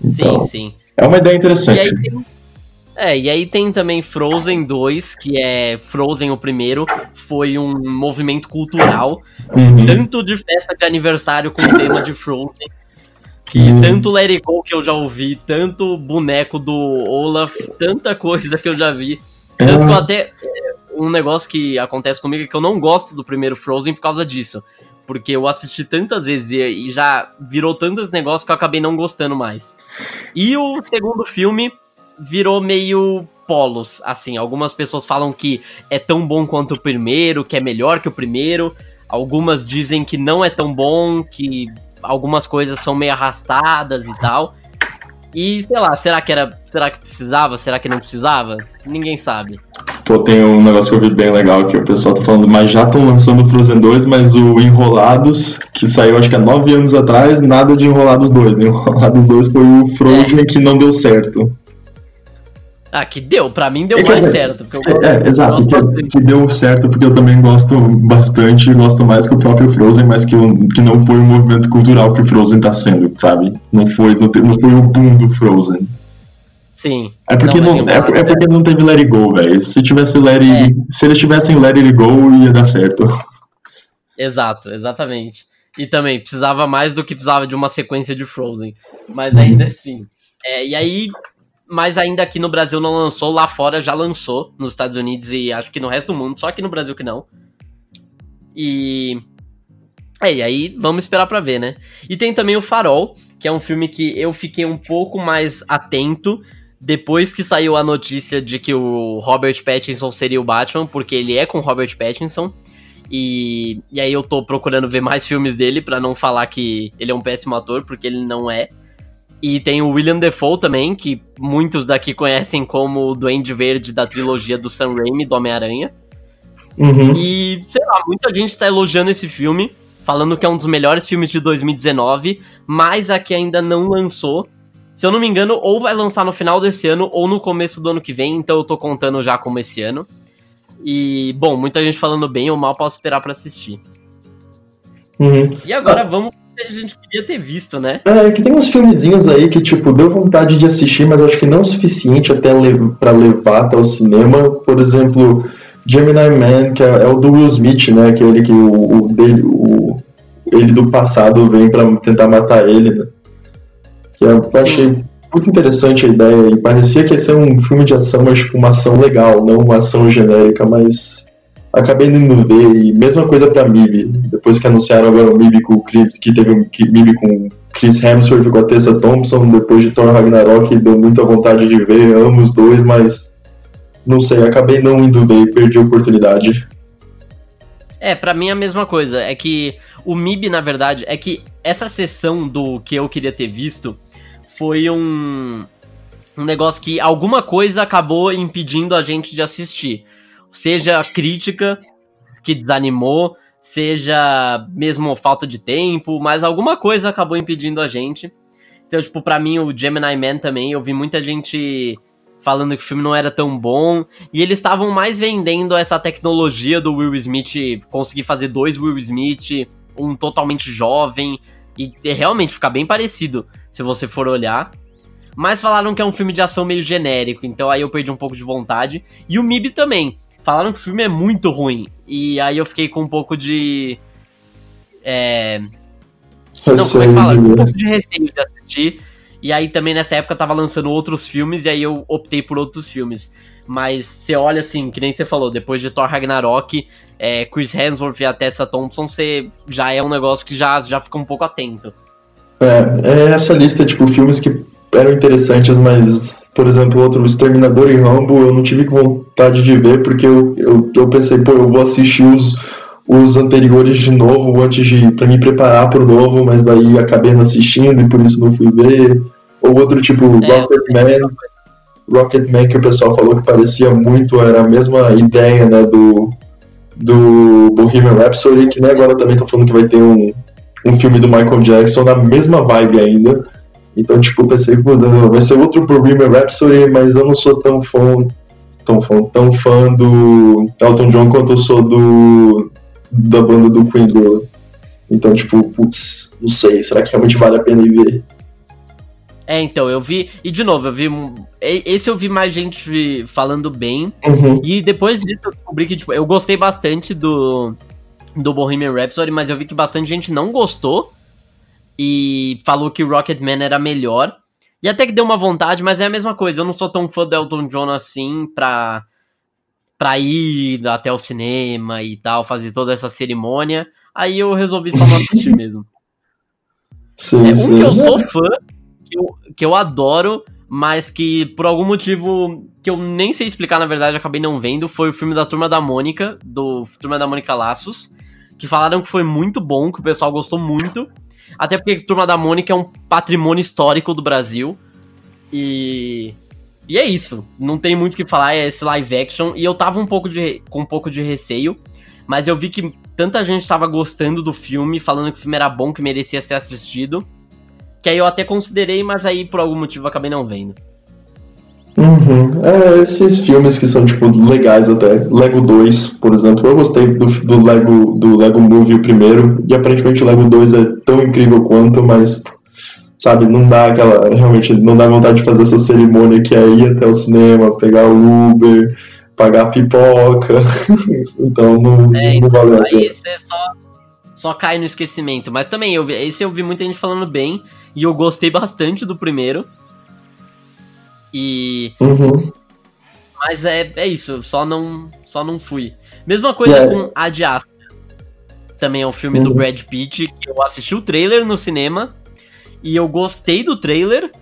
Então, sim, sim. É uma ideia interessante. E aí tem é, e aí tem também Frozen 2, que é Frozen o primeiro, foi um movimento cultural, uhum. tanto de festa de aniversário com o tema de Frozen, que uhum. tanto Let It Go que eu já ouvi, tanto boneco do Olaf, tanta coisa que eu já vi. Tanto que eu até. É, um negócio que acontece comigo é que eu não gosto do primeiro Frozen por causa disso. Porque eu assisti tantas vezes e, e já virou tantos negócios que eu acabei não gostando mais. E o segundo filme virou meio polos, assim, algumas pessoas falam que é tão bom quanto o primeiro, que é melhor que o primeiro, algumas dizem que não é tão bom, que algumas coisas são meio arrastadas e tal. E sei lá, será que era, será que precisava, será que não precisava? Ninguém sabe. Pô, tem um negócio que eu vi bem legal que o pessoal tá falando, mas já estão lançando Frozen 2, mas o Enrolados, que saiu acho que há nove anos atrás, nada de Enrolados 2. Enrolados 2 foi o Frozen é. que não deu certo. Ah, que deu, pra mim deu é mais certo. é, é, exato, que, que, deu certo porque eu também gosto bastante, gosto mais que o próprio Frozen, mas que, que não foi o movimento cultural que o Frozen tá sendo, sabe? Não foi, não, te, não foi o boom do Frozen. Sim. É porque não, não é, é, porque não teve Let It Go, velho. Se tivesse Let It, é. se eles tivessem Let It Go, ia dar certo. Exato, exatamente. E também precisava mais do que precisava de uma sequência de Frozen. Mas ainda uhum. assim. É, e aí, mas ainda aqui no Brasil não lançou, lá fora já lançou, nos Estados Unidos e acho que no resto do mundo, só aqui no Brasil que não. E. É, e aí vamos esperar para ver, né? E tem também o Farol, que é um filme que eu fiquei um pouco mais atento depois que saiu a notícia de que o Robert Pattinson seria o Batman, porque ele é com Robert Pattinson. E, e aí eu tô procurando ver mais filmes dele para não falar que ele é um péssimo ator, porque ele não é. E tem o William Defoe também, que muitos daqui conhecem como o Duende Verde da trilogia do Sam Raimi, do Homem-Aranha. Uhum. E, sei lá, muita gente tá elogiando esse filme, falando que é um dos melhores filmes de 2019, mas aqui ainda não lançou. Se eu não me engano, ou vai lançar no final desse ano ou no começo do ano que vem, então eu tô contando já como esse ano. E, bom, muita gente falando bem ou mal, posso esperar para assistir. Uhum. E agora vamos a gente queria ter visto, né? É, que tem uns filmezinhos aí que, tipo, deu vontade de assistir, mas acho que não o suficiente até le para levar até o cinema. Por exemplo, Gemini Man, que é, é, o do Will Smith, né? Aquele que o, o, dele, o ele do passado vem para tentar matar ele, né? Que eu achei muito interessante a ideia e parecia que ia ser um filme de ação, mas tipo uma ação legal, não uma ação genérica, mas acabei indo ver e mesma coisa pra MIB. Depois que anunciaram agora o MIB com o Chris, que teve um MIB com Chris Hemsworth com a Tessa Thompson, depois de Thor Ragnarok, deu muita vontade de ver, amo os dois, mas não sei, acabei não indo ver e perdi a oportunidade. É, para mim é a mesma coisa. É que o MIB, na verdade, é que essa sessão do que eu queria ter visto foi um, um negócio que alguma coisa acabou impedindo a gente de assistir. Seja crítica que desanimou, seja mesmo falta de tempo, mas alguma coisa acabou impedindo a gente. Então, tipo, pra mim, o Gemini Man também, eu vi muita gente falando que o filme não era tão bom. E eles estavam mais vendendo essa tecnologia do Will Smith conseguir fazer dois Will Smith, um totalmente jovem, e realmente ficar bem parecido se você for olhar. Mas falaram que é um filme de ação meio genérico, então aí eu perdi um pouco de vontade. E o MIB também. Falaram que o filme é muito ruim. E aí eu fiquei com um pouco de. É. Não, como é que fala? Um pouco de receio de assistir. E aí também nessa época tava lançando outros filmes, e aí eu optei por outros filmes. Mas você olha assim, que nem você falou, depois de Thor Ragnarok, é, Chris Hemsworth e a Tessa Thompson, você já é um negócio que já, já fica um pouco atento. É, é essa lista, tipo, filmes que eram interessantes, mas, por exemplo, outro Exterminador e Rambo, eu não tive vontade de ver, porque eu, eu, eu pensei, pô, eu vou assistir os, os anteriores de novo antes de para me preparar para o novo, mas daí acabei não assistindo e por isso não fui ver. Ou outro tipo é, Rocketman, Rocketman que o pessoal falou que parecia muito, era a mesma ideia, né, do do Bohemian Rhapsody, que né, agora também tá falando que vai ter um um filme do Michael Jackson na mesma vibe ainda. Então, tipo, pensei, vai ser outro Bohemian Rhapsody, mas eu não sou tão fã, tão fã, tão fã do Elton John quanto eu sou do da banda do Queen do. Então, tipo, putz, não sei, será que realmente vale a pena ir ver? É, então, eu vi. E de novo, eu vi. Esse eu vi mais gente falando bem. Uhum. E depois disso eu descobri que, tipo, eu gostei bastante do do Bohemian Rhapsody, mas eu vi que bastante gente não gostou e falou que Rocketman era melhor. E até que deu uma vontade, mas é a mesma coisa. Eu não sou tão fã do Elton John assim pra, pra ir até o cinema e tal, fazer toda essa cerimônia. Aí eu resolvi só não assistir mesmo. Sim, é, um sim. que eu sou fã, que eu, que eu adoro, mas que por algum motivo que eu nem sei explicar, na verdade, acabei não vendo, foi o filme da Turma da Mônica, do Turma da Mônica Laços que falaram que foi muito bom, que o pessoal gostou muito. Até porque Turma da Mônica é um patrimônio histórico do Brasil. E. E é isso. Não tem muito o que falar, é esse live action. E eu tava um pouco de, com um pouco de receio. Mas eu vi que tanta gente estava gostando do filme, falando que o filme era bom, que merecia ser assistido. Que aí eu até considerei, mas aí por algum motivo acabei não vendo. Uhum. É, esses filmes que são, tipo, legais até. Lego 2, por exemplo. Eu gostei do, do, Lego, do Lego Movie primeiro, e aparentemente o Lego 2 é tão incrível quanto, mas, sabe, não dá aquela. Realmente, não dá vontade de fazer essa cerimônia que é ir até o cinema, pegar o Uber, pagar pipoca. então não, é, não então, vale a pena. Aí você só, só cai no esquecimento. Mas também, eu vi, esse eu vi muita gente falando bem, e eu gostei bastante do primeiro. E. Uhum. Mas é, é isso, só não, só não fui. Mesma coisa yeah. com A de Astra. Também é um filme uhum. do Brad Pitt, que eu assisti o trailer no cinema. E eu gostei do trailer.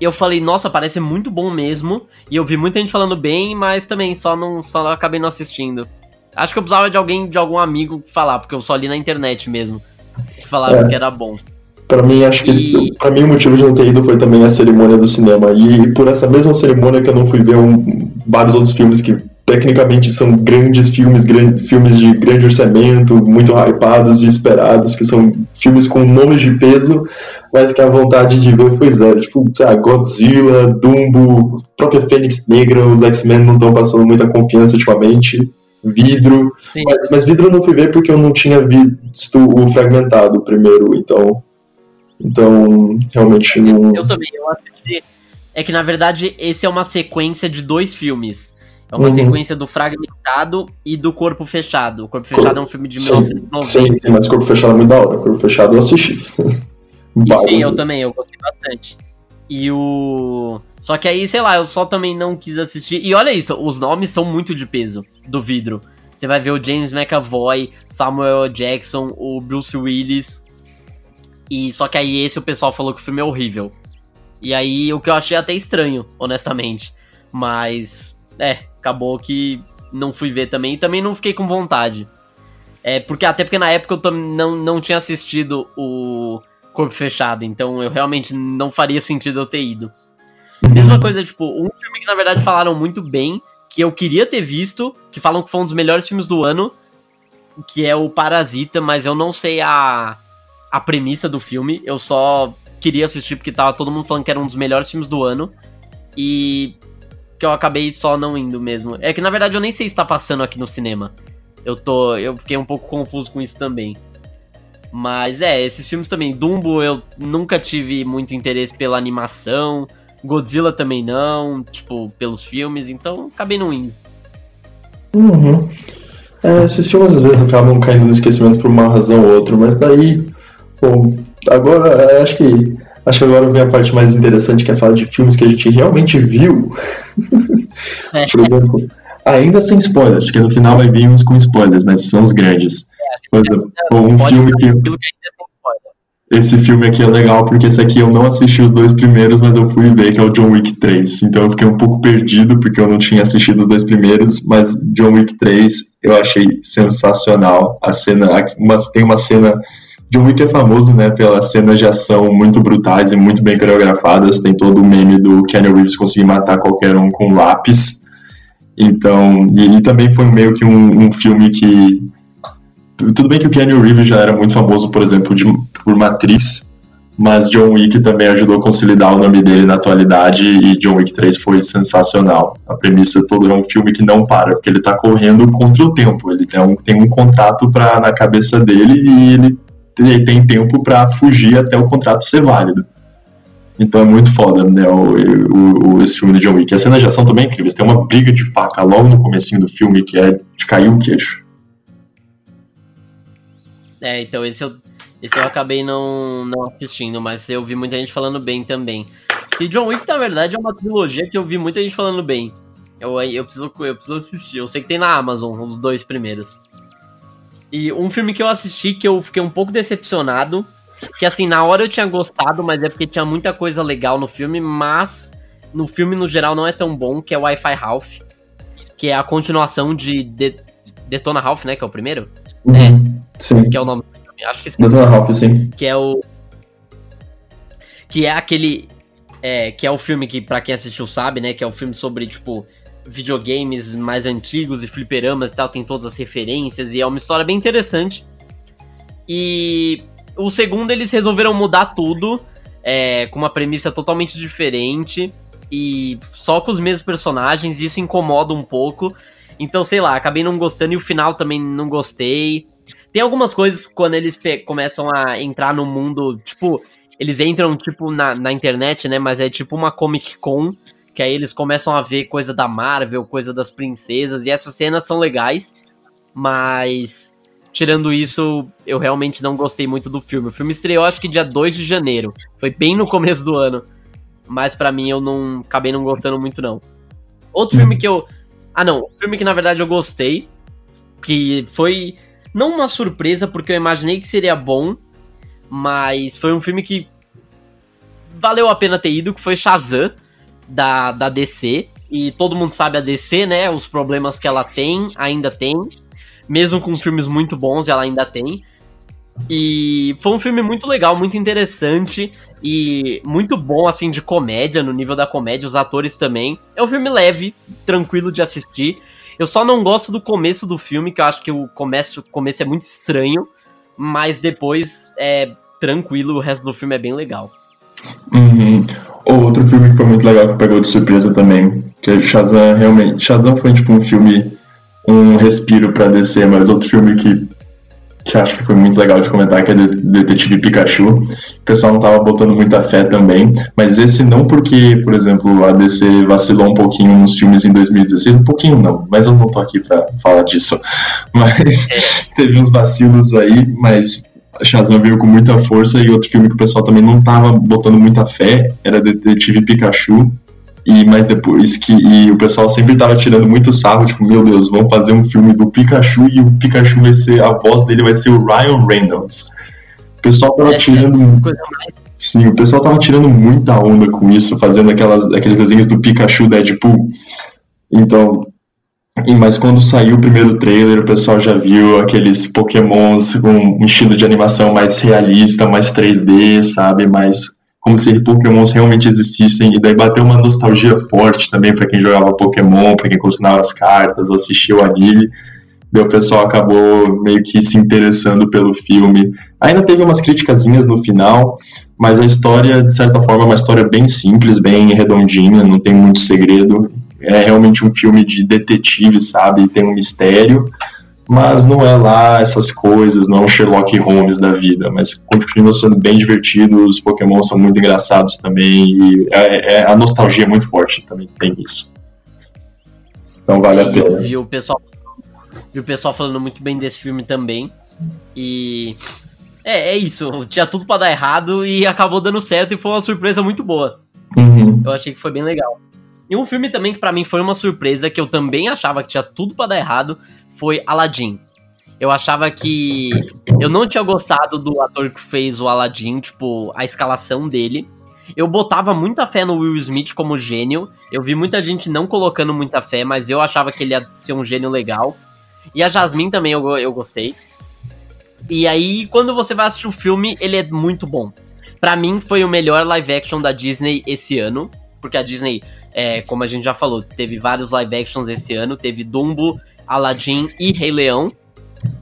Eu falei, nossa, parece muito bom mesmo. E eu vi muita gente falando bem, mas também só não só acabei não assistindo. Acho que eu precisava de alguém, de algum amigo falar, porque eu só li na internet mesmo. Que falaram é. que era bom. Para mim, acho que e... para mim o motivo de não ter ido foi também a cerimônia do cinema. E por essa mesma cerimônia que eu não fui ver um, vários outros filmes que tecnicamente são grandes filmes, grandes filmes de grande orçamento, muito hypados e esperados, que são filmes com nomes de peso, mas que a vontade de ver foi zero. Tipo, sei Godzilla, Dumbo, própria Fênix Negra, os X-Men não estão passando muita confiança ultimamente. Vidro, mas, mas, Vidro eu não fui ver porque eu não tinha visto o fragmentado primeiro, então então, realmente não. Eu também, eu assisti. É que na verdade esse é uma sequência de dois filmes. É uma uhum. sequência do Fragmentado e do Corpo Fechado. O Corpo Fechado Corpo... é um filme de sim, 1990. Sim, sim, mas Corpo Fechado é muito da hora. Corpo Fechado eu assisti. Sim, eu também, eu gostei bastante. E o. Só que aí, sei lá, eu só também não quis assistir. E olha isso, os nomes são muito de peso do vidro. Você vai ver o James McAvoy, Samuel Jackson, o Bruce Willis. E só que aí esse o pessoal falou que o filme é horrível. E aí o que eu achei até estranho, honestamente. Mas, é, acabou que não fui ver também. E também não fiquei com vontade. É, porque até porque na época eu não, não tinha assistido o Corpo Fechado, então eu realmente não faria sentido eu ter ido. Mesma coisa, tipo, um filme que na verdade falaram muito bem, que eu queria ter visto, que falam que foi um dos melhores filmes do ano, que é o Parasita, mas eu não sei a, a premissa do filme, eu só queria assistir porque tava todo mundo falando que era um dos melhores filmes do ano, e que eu acabei só não indo mesmo. É que na verdade eu nem sei se tá passando aqui no cinema. Eu tô. Eu fiquei um pouco confuso com isso também. Mas é, esses filmes também. Dumbo eu nunca tive muito interesse pela animação. Godzilla também não, tipo, pelos filmes, então acabei não indo. Uhum. É, esses filmes às vezes acabam caindo no esquecimento por uma razão ou outra, mas daí, bom, agora é, acho que acho que agora vem a parte mais interessante que é falar de filmes que a gente realmente viu. É. por exemplo, ainda sem spoilers, porque no final vai vir uns com spoilers, mas são os grandes. É, exemplo, um filme que esse filme aqui é legal porque esse aqui eu não assisti os dois primeiros, mas eu fui ver que é o John Wick 3. Então eu fiquei um pouco perdido porque eu não tinha assistido os dois primeiros, mas John Wick 3 eu achei sensacional. A cena, uma, tem uma cena John Wick é famoso, né, pelas cenas de ação muito brutais e muito bem coreografadas. Tem todo o meme do Kenny Reeves conseguir matar qualquer um com lápis. Então, e, e também foi meio que um, um filme que tudo bem que o Keanu Reeves já era muito famoso, por exemplo, de, por Matriz, mas John Wick também ajudou a consolidar o nome dele na atualidade e John Wick 3 foi sensacional. A premissa toda é um filme que não para, porque ele tá correndo contra o tempo. Ele tem um, tem um contrato pra, na cabeça dele e ele, ele tem tempo para fugir até o contrato ser válido. Então é muito foda, né, o, o, o, esse filme do John Wick. As cenas de ação também é incríveis. Tem uma briga de faca logo no comecinho do filme que é de cair o queixo. É, então esse eu, esse eu acabei não, não assistindo, mas eu vi muita gente falando bem também. Que John Wick, na verdade, é uma trilogia que eu vi muita gente falando bem. Eu, eu, preciso, eu preciso assistir. Eu sei que tem na Amazon, os dois primeiros. E um filme que eu assisti que eu fiquei um pouco decepcionado. Que assim, na hora eu tinha gostado, mas é porque tinha muita coisa legal no filme, mas no filme no geral não é tão bom, que é o Wi-Fi Ralph. Que é a continuação de, de Detona Ralph, né? Que é o primeiro. Uhum. É. Sim. Que é o nome do filme. Acho que sim. Detona Ralph, sim. Que é o. Que é aquele. É, que é o filme que, para quem assistiu, sabe, né? Que é o filme sobre, tipo, videogames mais antigos e fliperamas e tal, tem todas as referências, e é uma história bem interessante. E o segundo eles resolveram mudar tudo, é, com uma premissa totalmente diferente, e só com os mesmos personagens, isso incomoda um pouco. Então, sei lá, acabei não gostando, e o final também não gostei. Tem algumas coisas quando eles começam a entrar no mundo, tipo, eles entram, tipo, na, na internet, né? Mas é tipo uma Comic Con, que aí eles começam a ver coisa da Marvel, coisa das princesas, e essas cenas são legais, mas tirando isso, eu realmente não gostei muito do filme. O filme estreou acho que dia 2 de janeiro, foi bem no começo do ano, mas para mim eu não acabei não gostando muito não. Outro filme que eu Ah, não, um filme que na verdade eu gostei, que foi não uma surpresa, porque eu imaginei que seria bom, mas foi um filme que valeu a pena ter ido, que foi Shazam, da, da DC. E todo mundo sabe a DC, né? Os problemas que ela tem, ainda tem. Mesmo com filmes muito bons, ela ainda tem. E foi um filme muito legal, muito interessante e muito bom, assim, de comédia, no nível da comédia, os atores também. É um filme leve, tranquilo de assistir. Eu só não gosto do começo do filme, que eu acho que o começo, o começo é muito estranho, mas depois é tranquilo, o resto do filme é bem legal. Uhum. Outro filme que foi muito legal que pegou de surpresa também, que é Shazam, realmente. Shazam foi tipo um filme, um respiro pra descer, mas outro filme que que acho que foi muito legal de comentar, que é Detetive Pikachu. O pessoal não tava botando muita fé também, mas esse não porque, por exemplo, a DC vacilou um pouquinho nos filmes em 2016, um pouquinho não, mas eu não tô aqui pra falar disso. Mas teve uns vacilos aí, mas Shazam veio com muita força e outro filme que o pessoal também não tava botando muita fé era Detetive Pikachu. E mas depois que e o pessoal sempre tava tirando muito sarro, tipo, meu Deus, vamos fazer um filme do Pikachu e o Pikachu vai ser a voz dele vai ser o Ryan Reynolds. O pessoal tava é, tirando Sim, o pessoal tava tirando muita onda com isso, fazendo aquelas, aqueles desenhos do Pikachu Deadpool. Então, mas quando saiu o primeiro trailer, o pessoal já viu aqueles pokémons com um estilo de animação mais realista, mais 3D, sabe? Mais como se pokémons realmente existissem. E daí bateu uma nostalgia forte também para quem jogava Pokémon, para quem colecionava as cartas, ou assistia o anime. Daí o pessoal acabou meio que se interessando pelo filme. Ainda teve umas criticazinhas no final, mas a história, de certa forma, é uma história bem simples, bem redondinha, não tem muito segredo. É realmente um filme de detetive, sabe? Tem um mistério, mas não é lá essas coisas, não é um Sherlock Holmes da vida, mas continua sendo bem divertido, os Pokémon são muito engraçados também, e é, é, a nostalgia é muito forte também, tem isso. Então vale a pena. Eu vi o pessoal, vi o pessoal falando muito bem desse filme também, e é, é isso, tinha tudo para dar errado e acabou dando certo e foi uma surpresa muito boa. Uhum. Eu achei que foi bem legal. E um filme também que para mim foi uma surpresa, que eu também achava que tinha tudo para dar errado, foi Aladdin. Eu achava que. Eu não tinha gostado do ator que fez o Aladdin, tipo, a escalação dele. Eu botava muita fé no Will Smith como gênio. Eu vi muita gente não colocando muita fé, mas eu achava que ele ia ser um gênio legal. E a Jasmine também eu, eu gostei. E aí, quando você vai assistir o filme, ele é muito bom. Para mim, foi o melhor live action da Disney esse ano. Porque a Disney, é, como a gente já falou, teve vários live actions esse ano. Teve Dumbo, Aladdin e Rei Leão.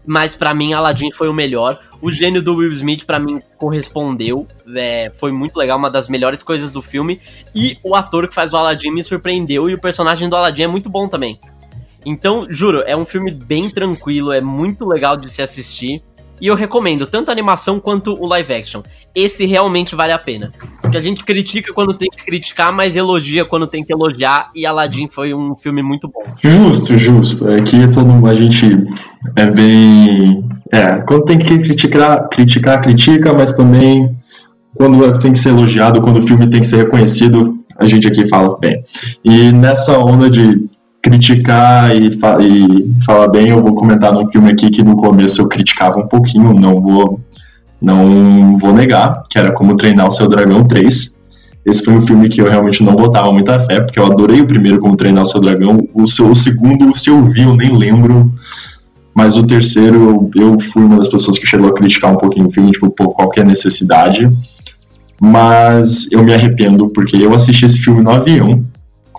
Mas para mim, Aladdin foi o melhor. O gênio do Will Smith, para mim, correspondeu. É, foi muito legal, uma das melhores coisas do filme. E o ator que faz o Aladdin me surpreendeu. E o personagem do Aladdin é muito bom também. Então, juro, é um filme bem tranquilo, é muito legal de se assistir. E eu recomendo tanto a animação quanto o live action. Esse realmente vale a pena. Porque a gente critica quando tem que criticar, mas elogia quando tem que elogiar. E Aladdin foi um filme muito bom. Justo, justo. Aqui é todo a gente é bem. É, quando tem que criticar, criticar, critica, mas também quando tem que ser elogiado, quando o filme tem que ser reconhecido, a gente aqui fala bem. E nessa onda de criticar e, fa e falar bem, eu vou comentar num filme aqui que no começo eu criticava um pouquinho, não vou, não vou negar, que era Como Treinar o Seu Dragão 3. Esse foi um filme que eu realmente não botava muita fé, porque eu adorei o primeiro Como Treinar o Seu Dragão. O, seu, o segundo, se eu vi, eu nem lembro. Mas o terceiro, eu, eu fui uma das pessoas que chegou a criticar um pouquinho o filme, tipo, pô, qual que é a necessidade. Mas eu me arrependo, porque eu assisti esse filme no avião,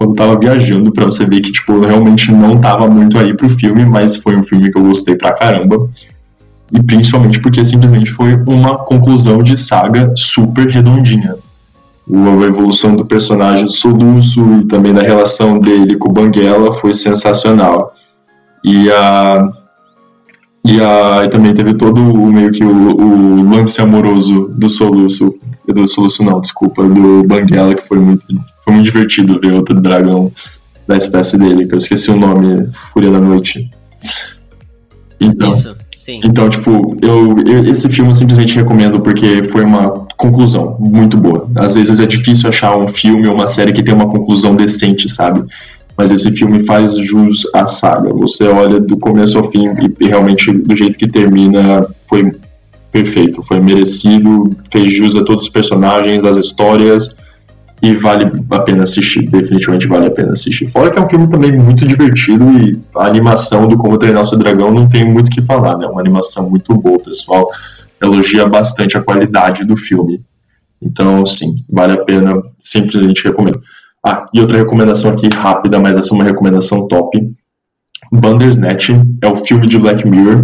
quando tava viajando, para você ver que, tipo, eu realmente não tava muito aí pro filme, mas foi um filme que eu gostei pra caramba. E principalmente porque simplesmente foi uma conclusão de saga super redondinha. A evolução do personagem Soluço e também da relação dele com o Banguela foi sensacional. E a e, a, e também teve todo o meio que o, o, lance amoroso do Soluço, do Soluço não, desculpa, do Banguela, que foi muito foi muito divertido ver outro dragão da espécie dele, que eu esqueci o nome, Fúria da Noite. Então, Isso, sim. Então, tipo, eu, eu, esse filme eu simplesmente recomendo porque foi uma conclusão muito boa. Às vezes é difícil achar um filme ou uma série que tem uma conclusão decente, sabe? Mas esse filme faz jus à saga. Você olha do começo ao fim e realmente do jeito que termina foi perfeito, foi merecido, fez jus a todos os personagens, as histórias e vale a pena assistir, definitivamente vale a pena assistir. Fora que é um filme também muito divertido e a animação do Como Treinar Seu Dragão não tem muito o que falar, né? É uma animação muito boa, pessoal elogia bastante a qualidade do filme. Então, sim, vale a pena, simplesmente recomendo. Ah, e outra recomendação aqui rápida, mas essa é uma recomendação top. Bandersnatch é o filme de Black Mirror.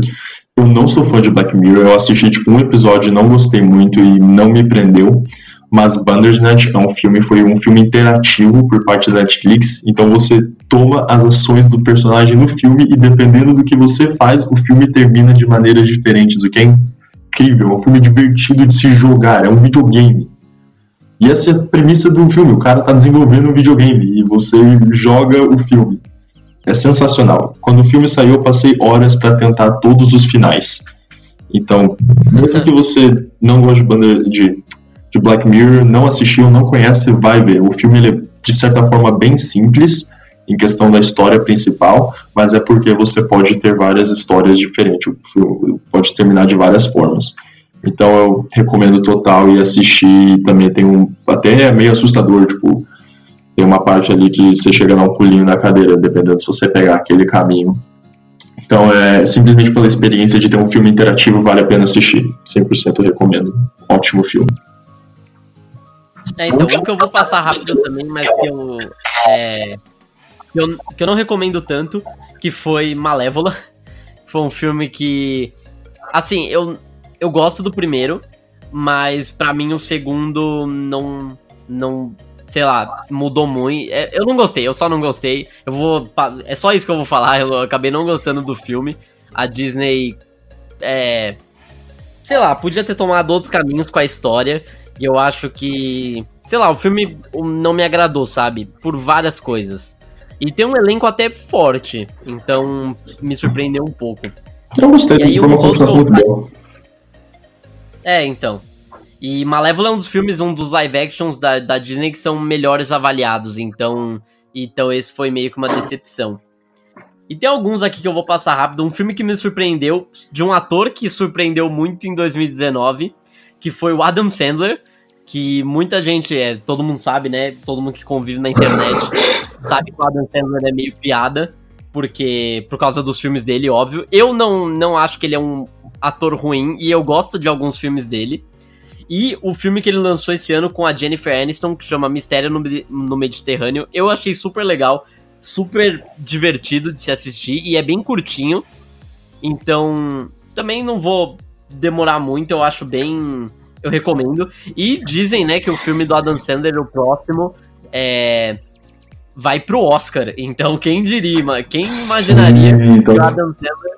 Eu não sou fã de Black Mirror, eu assisti tipo um episódio, não gostei muito e não me prendeu mas Bandersnatch é um filme, foi um filme interativo por parte da Netflix, então você toma as ações do personagem no filme e dependendo do que você faz, o filme termina de maneiras diferentes, o que é incrível, é um filme divertido de se jogar, é um videogame. E essa é a premissa do filme, o cara tá desenvolvendo um videogame e você joga o filme. É sensacional. Quando o filme saiu, eu passei horas para tentar todos os finais. Então, mesmo que você não goste de, banda de, de Black Mirror, não assistiu, não conhece, vai ver. O filme ele é, de certa forma, bem simples em questão da história principal, mas é porque você pode ter várias histórias diferentes. O filme pode terminar de várias formas. Então eu recomendo total e assistir. Também tem um. Até é meio assustador, tipo. Tem uma parte ali que você chega a dar um pulinho na cadeira, dependendo se você pegar aquele caminho. Então, é simplesmente pela experiência de ter um filme interativo, vale a pena assistir. 100% recomendo. Ótimo filme. É, então, um que eu vou passar rápido também, mas que eu, é, que eu, que eu não recomendo tanto, que foi Malévola. Foi um filme que, assim, eu, eu gosto do primeiro, mas para mim o segundo não, não sei lá, mudou muito. É, eu não gostei, eu só não gostei. Eu vou. É só isso que eu vou falar. Eu acabei não gostando do filme. A Disney. É. Sei lá, podia ter tomado outros caminhos com a história. E eu acho que. Sei lá, o filme não me agradou, sabe? Por várias coisas. E tem um elenco até forte. Então me surpreendeu um pouco. Eu gostei, e aí. É, então. E Malévola é um dos filmes, um dos live actions da, da Disney que são melhores avaliados, então. Então esse foi meio que uma decepção. E tem alguns aqui que eu vou passar rápido. Um filme que me surpreendeu, de um ator que surpreendeu muito em 2019, que foi o Adam Sandler, que muita gente, é, todo mundo sabe, né? Todo mundo que convive na internet sabe que o Adam Sandler é meio piada, porque por causa dos filmes dele, óbvio. Eu não, não acho que ele é um ator ruim e eu gosto de alguns filmes dele. E o filme que ele lançou esse ano com a Jennifer Aniston, que chama Mistério no, no Mediterrâneo, eu achei super legal, super divertido de se assistir e é bem curtinho. Então, também não vou demorar muito, eu acho bem. Eu recomendo. E dizem, né, que o filme do Adam Sandler, o próximo, é. Vai pro Oscar. Então, quem diria, quem imaginaria Sim, então... que o Adam Sandler.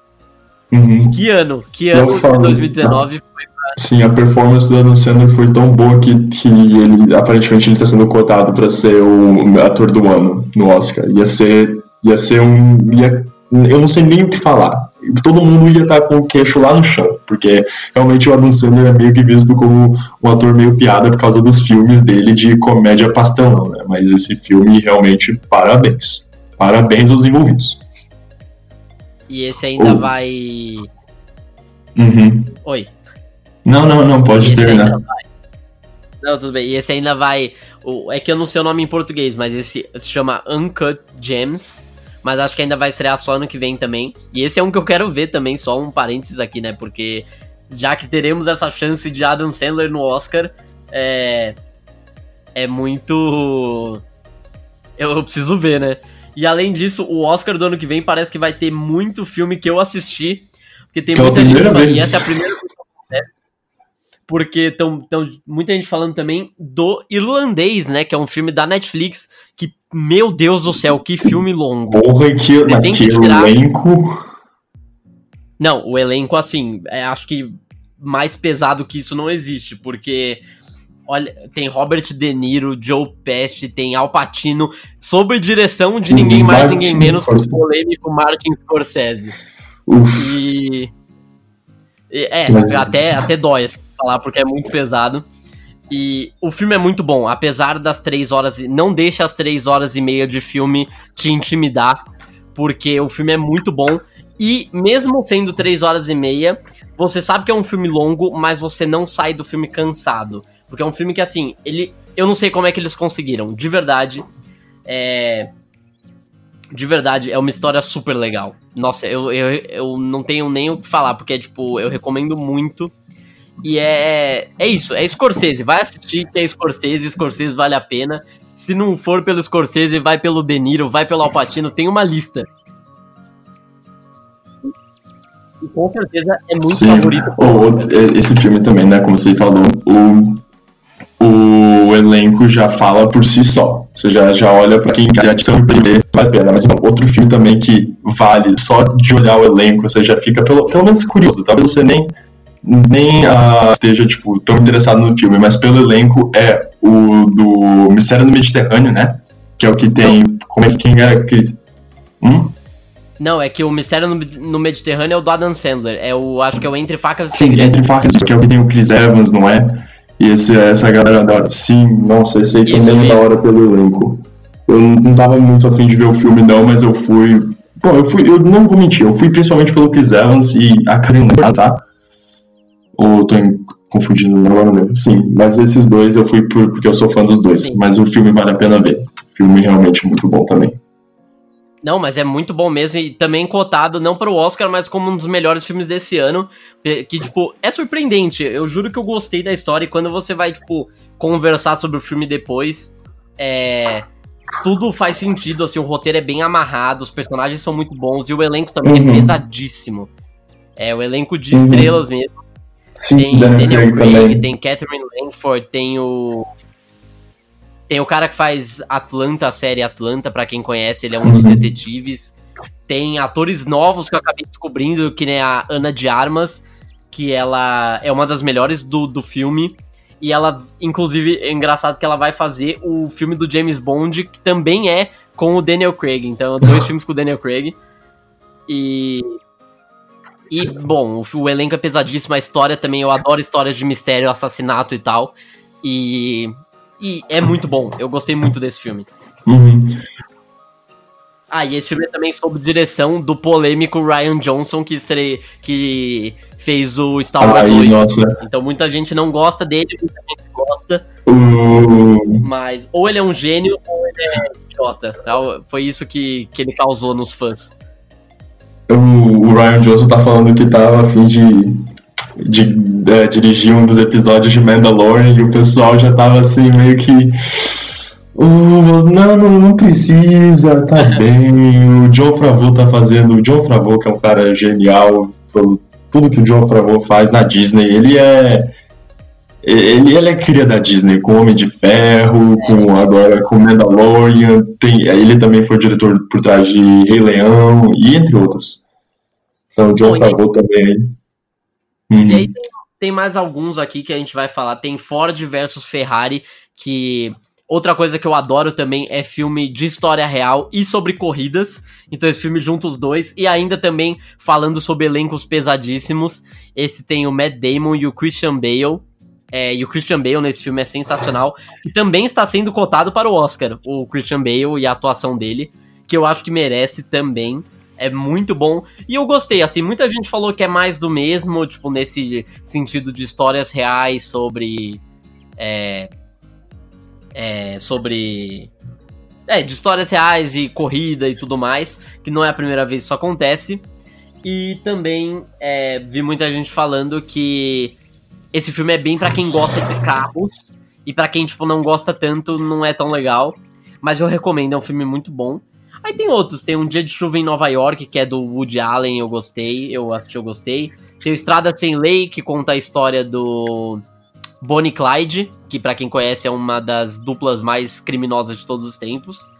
Uhum. Que ano? Que ano de 2019 foi Sim, a performance do Adam Sandler foi tão boa que, que ele aparentemente ele está sendo cotado para ser o ator do ano no Oscar. Ia ser, ia ser um, ia, eu não sei nem o que falar. Todo mundo ia estar tá com o queixo lá no chão, porque realmente o Adam Sandler é meio que visto como um ator meio piada por causa dos filmes dele de comédia pastelão, né? Mas esse filme realmente parabéns, parabéns aos envolvidos. E esse ainda oh. vai. Uhum. Oi. Não, não, não, pode terminar. Não, tudo bem. E esse ainda vai. É que eu não sei o nome em português, mas esse se chama Uncut Gems. Mas acho que ainda vai estrear só ano que vem também. E esse é um que eu quero ver também, só um parênteses aqui, né? Porque já que teremos essa chance de Adam Sandler no Oscar, é. É muito. Eu, eu preciso ver, né? E além disso, o Oscar do ano que vem parece que vai ter muito filme que eu assisti. Porque tem que muita gente falando. E essa é a primeira porque estão muita gente falando também do Irlandês, né? Que é um filme da Netflix que, meu Deus do céu, que filme longo. Porra, que, mas tem que, que tirar... elenco... Não, o elenco, assim, é, acho que mais pesado que isso não existe, porque... Olha, tem Robert De Niro, Joe Pesci, tem Al Pacino, sob direção de ninguém mais, Martin ninguém menos que o polêmico Martin Scorsese. Uf. E... É, até, até dói, assim falar porque é muito pesado. E o filme é muito bom, apesar das três horas. Não deixa as três horas e meia de filme te intimidar, porque o filme é muito bom. E mesmo sendo três horas e meia, você sabe que é um filme longo, mas você não sai do filme cansado. Porque é um filme que, assim, ele. Eu não sei como é que eles conseguiram, de verdade. É. De verdade, é uma história super legal. Nossa, eu, eu, eu não tenho nem o que falar, porque, tipo, eu recomendo muito. E é, é isso, é Scorsese. Vai assistir que é Scorsese, Scorsese vale a pena. Se não for pelo Scorsese, vai pelo De Niro, vai pelo Alpatino, tem uma lista. E com certeza é muito Sim. favorito. O, esse filme também, né? Como você falou, o, o elenco já fala por si só. Você já, já olha para quem já te surpreender, vale a pena. Mas não, outro filme também que vale, só de olhar o elenco, você já fica pelo, pelo menos curioso. Talvez você nem nem uh, esteja tipo, tão interessado no filme, mas pelo elenco é o do Mistério no Mediterrâneo, né? Que é o que tem. Como é que quem era que. Hum? Não, é que o Mistério no, no, Mediterrâneo é o do Adam Sandler. É o, acho que é o Entre Facas e Sim, Segredos. Entre Facas, que é o que tem o Chris Evans, não é? E esse, essa galera da. Sim, nossa, esse aí também é da hora pelo elenco. Eu não tava muito afim de ver o filme, não, mas eu fui. Bom, eu fui. Eu não vou mentir, eu fui principalmente pelo Chris Evans e a Karen tá? Ou tô confundindo agora mesmo? Sim, mas esses dois eu fui por, porque eu sou fã dos dois. Sim. Mas o filme vale a pena ver. O filme realmente muito bom também. Não, mas é muito bom mesmo e também cotado não para o Oscar, mas como um dos melhores filmes desse ano, que tipo, é surpreendente. Eu juro que eu gostei da história e quando você vai tipo conversar sobre o filme depois, é tudo faz sentido, assim, o roteiro é bem amarrado, os personagens são muito bons e o elenco também é uhum. é pesadíssimo. É o elenco de uhum. estrelas mesmo. Sim, tem Daniel Craig, tem Catherine Langford, tem o tem o cara que faz Atlanta, a série Atlanta, para quem conhece, ele é um dos detetives. Tem atores novos que eu acabei descobrindo, que nem a Ana de Armas, que ela é uma das melhores do, do filme. E ela, inclusive, é engraçado que ela vai fazer o filme do James Bond, que também é com o Daniel Craig. Então, dois filmes com o Daniel Craig. E. E, bom, o, o elenco é pesadíssimo, a história também, eu adoro histórias de mistério, assassinato e tal. E e é muito bom. Eu gostei muito desse filme. Uhum. Ah, e esse filme é também sob direção do polêmico Ryan Johnson, que, estre... que fez o Star Wars Ai, 8. Nossa. Então muita gente não gosta dele, muita gente gosta. Uh... Mas ou ele é um gênio ou ele é idiota. Foi isso que, que ele causou nos fãs. O, Ryan Johnson tá falando que tava a fim de de é, dirigir um dos episódios de Mandalorian e o pessoal já tava assim meio que. Oh, não, não, não precisa, tá bem. O John Favreau tá fazendo. O John Favreau, que é um cara genial, pelo tudo que o John Favreau faz na Disney, ele é. Ele, ele é cria da Disney, com Homem de Ferro, com agora com Mandalorian, tem, ele também foi diretor por trás de Rei Leão e entre outros. Então o John Favreau também Uhum. E aí tem, tem, mais alguns aqui que a gente vai falar. Tem Ford versus Ferrari, que. Outra coisa que eu adoro também é filme de história real e sobre corridas. Então esse filme junta os dois. E ainda também falando sobre elencos pesadíssimos. Esse tem o Matt Damon e o Christian Bale. É, e o Christian Bale nesse filme é sensacional. E também está sendo cotado para o Oscar, o Christian Bale e a atuação dele. Que eu acho que merece também é muito bom. E eu gostei, assim, muita gente falou que é mais do mesmo, tipo, nesse sentido de histórias reais sobre. É, é, sobre. É, de histórias reais e corrida e tudo mais, que não é a primeira vez que isso acontece. E também é, vi muita gente falando que esse filme é bem para quem gosta de carros e para quem tipo não gosta tanto não é tão legal, mas eu recomendo, é um filme muito bom. Aí tem outros, tem Um Dia de Chuva em Nova York, que é do Woody Allen, eu gostei, eu assisti, eu gostei. Tem o Estrada Sem Lei, que conta a história do Bonnie Clyde, que para quem conhece é uma das duplas mais criminosas de todos os tempos.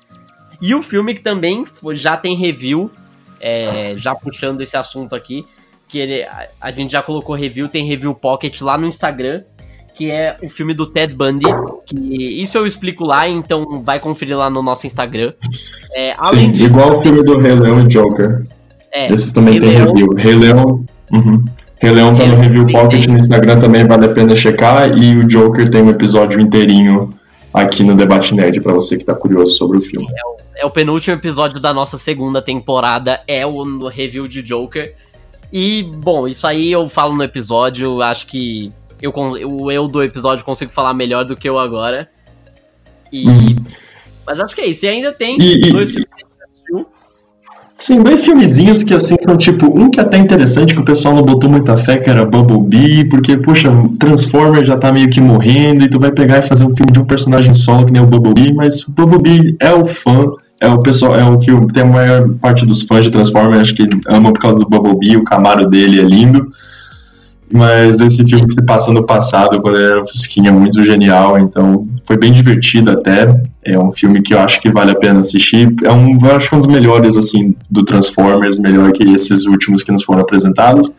E o filme que também já tem review, é, já puxando esse assunto aqui, que ele, a gente já colocou review, tem review pocket lá no Instagram, que é o filme do Ted Bundy, que isso eu explico lá, então vai conferir lá no nosso Instagram. É, Sim, disso, igual o filme do Rei Leão e Joker. É, Esse também Rei tem Leão, review. Rei Leão. Uhum. Rei Leão tá no Review Pocket no Instagram também, vale a pena checar. E o Joker tem um episódio inteirinho aqui no Debate Nerd para você que tá curioso sobre o filme. É o, é o, penúltimo episódio da nossa segunda temporada, é o review de Joker. E, bom, isso aí eu falo no episódio, acho que eu, o eu do episódio consigo falar melhor do que eu agora. E. Uhum. Mas acho que é isso. E ainda tem e, dois filmes Sim, dois filmezinhos que assim são tipo, um que é até interessante, que o pessoal não botou muita fé, que era Bumblebee, porque, puxa, Transformer já tá meio que morrendo, e tu vai pegar e fazer um filme de um personagem solo que nem o Bumblebee, mas o Bumblebee é o fã, é o pessoal, é o que tem a maior parte dos fãs de Transformer, acho que ama por causa do Bumblebee, o Camaro dele é lindo. Mas esse filme que se passa no passado, quando era Fusquinha, é muito genial, então foi bem divertido até. É um filme que eu acho que vale a pena assistir. É um, eu acho que é um dos melhores, assim, do Transformers, melhor que esses últimos que nos foram apresentados.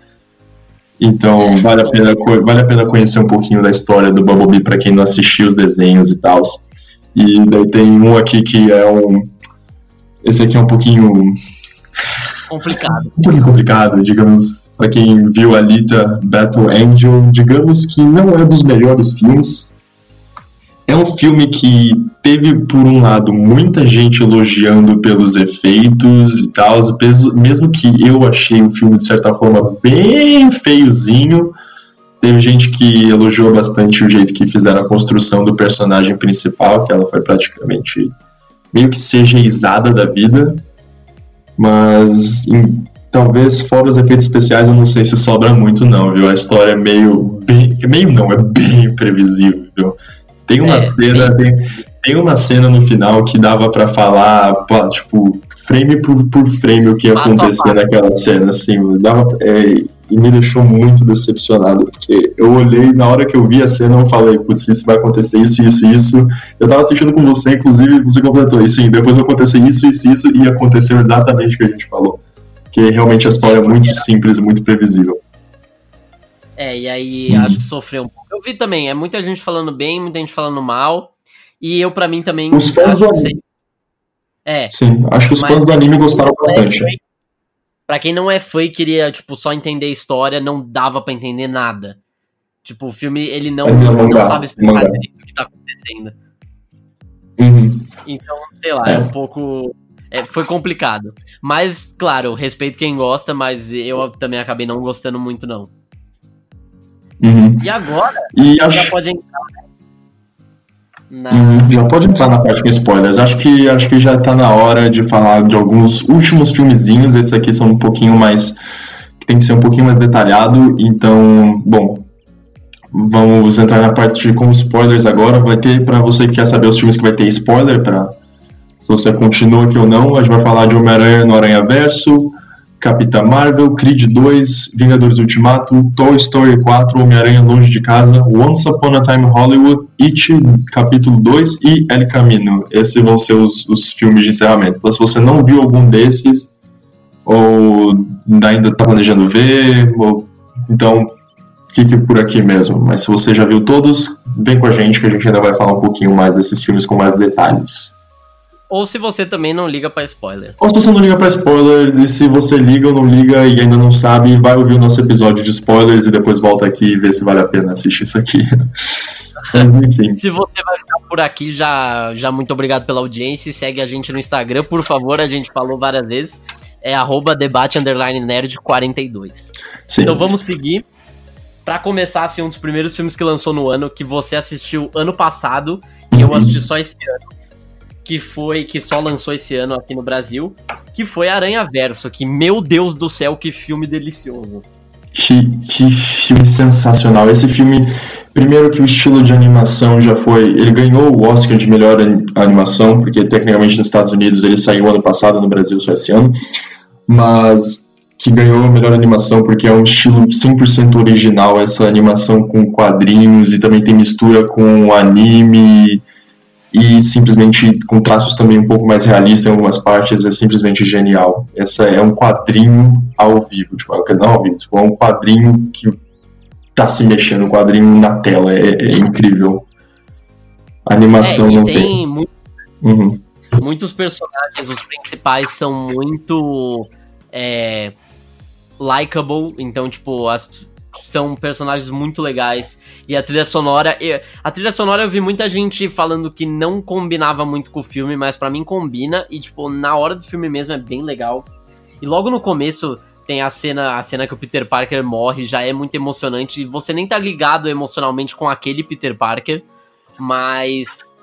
Então vale a pena, vale a pena conhecer um pouquinho da história do Bumblebee para quem não assistiu os desenhos e tal. E daí tem um aqui que é um. Esse aqui é um pouquinho complicado. Um pouquinho complicado, digamos, para quem viu Alita Battle Angel, digamos que não é dos melhores filmes. É um filme que teve, por um lado, muita gente elogiando pelos efeitos e tal, mesmo que eu achei o filme, de certa forma, bem feiozinho. Teve gente que elogiou bastante o jeito que fizeram a construção do personagem principal, que ela foi praticamente meio que CGizada da vida. Mas em, talvez fora os efeitos especiais eu não sei se sobra muito não, viu? A história é meio bem, meio não, é bem previsível. Viu? Tem uma é, cena, tem, tem, uma cena no final que dava para falar, tipo, frame por, por frame o que ia acontecer naquela cena, assim, dava, é, e me deixou muito decepcionado, porque eu olhei, na hora que eu vi a cena, eu falei, putz, isso vai acontecer isso, isso, isso. Eu tava assistindo com você, inclusive, você completou, e sim, depois vai acontecer isso, isso, isso, e aconteceu exatamente o que a gente falou. Que realmente a história é muito simples e muito previsível. É, e aí hum. acho que sofreu um pouco. Eu vi também, é muita gente falando bem, muita gente falando mal, e eu, para mim, também. Os fãs do anime. É. Sim, acho que os fãs do anime gostaram bastante. É, Pra quem não é fã e queria, tipo, só entender a história, não dava para entender nada. Tipo, o filme, ele não, não, não sabe explicar direito o que tá acontecendo. Uhum. Então, sei lá, é, é um pouco. É, foi complicado. Mas, claro, respeito quem gosta, mas eu também acabei não gostando muito, não. Uhum. E agora, e já acho... pode entrar, né? Na... Uhum, já pode entrar na parte com spoilers. Acho que, acho que já tá na hora de falar de alguns últimos filmezinhos. Esses aqui são um pouquinho mais. tem que ser um pouquinho mais detalhado. Então, bom. Vamos entrar na parte com spoilers agora. Vai ter, para você que quer saber os filmes que vai ter spoiler, para se você continua aqui ou não, a gente vai falar de Homem-Aranha no Aranha Verso, Capitã Marvel, Creed 2, Vingadores Ultimato, Toy Story 4, Homem-Aranha Longe de Casa, Once Upon a Time Hollywood, It, capítulo 2 e El Camino. Esses vão ser os, os filmes de encerramento. Então, se você não viu algum desses, ou ainda está planejando ver, ou, então fique por aqui mesmo. Mas se você já viu todos, vem com a gente que a gente ainda vai falar um pouquinho mais desses filmes com mais detalhes. Ou se você também não liga para spoiler. Ou se você não liga para spoiler, e se você liga ou não liga e ainda não sabe, vai ouvir o nosso episódio de spoilers e depois volta aqui e vê se vale a pena assistir isso aqui. Mas, enfim. se você vai ficar por aqui, já, já muito obrigado pela audiência. Segue a gente no Instagram, por favor, a gente falou várias vezes. É arroba debate underline nerd 42. Sim. Então vamos seguir. Para começar, assim, um dos primeiros filmes que lançou no ano, que você assistiu ano passado, e eu uhum. assisti só esse ano que foi que só lançou esse ano aqui no Brasil, que foi Aranha Verso, que meu Deus do céu, que filme delicioso. Que, que filme sensacional. Esse filme, primeiro que o estilo de animação já foi, ele ganhou o Oscar de melhor animação, porque tecnicamente nos Estados Unidos ele saiu ano passado, no Brasil só esse ano, mas que ganhou a melhor animação porque é um estilo 100% original, essa animação com quadrinhos e também tem mistura com anime e simplesmente com traços também um pouco mais realistas em algumas partes, é simplesmente genial. Essa é um quadrinho ao vivo, tipo, não ao vivo, tipo, é um quadrinho que tá se mexendo, um quadrinho na tela, é, é incrível. A animação é, não tem. tem muito, uhum. Muitos personagens, os principais são muito é, likable, então, tipo, as, são personagens muito legais. E a trilha sonora. A trilha sonora eu vi muita gente falando que não combinava muito com o filme, mas para mim combina. E, tipo, na hora do filme mesmo é bem legal. E logo no começo tem a cena, a cena que o Peter Parker morre, já é muito emocionante. E você nem tá ligado emocionalmente com aquele Peter Parker, mas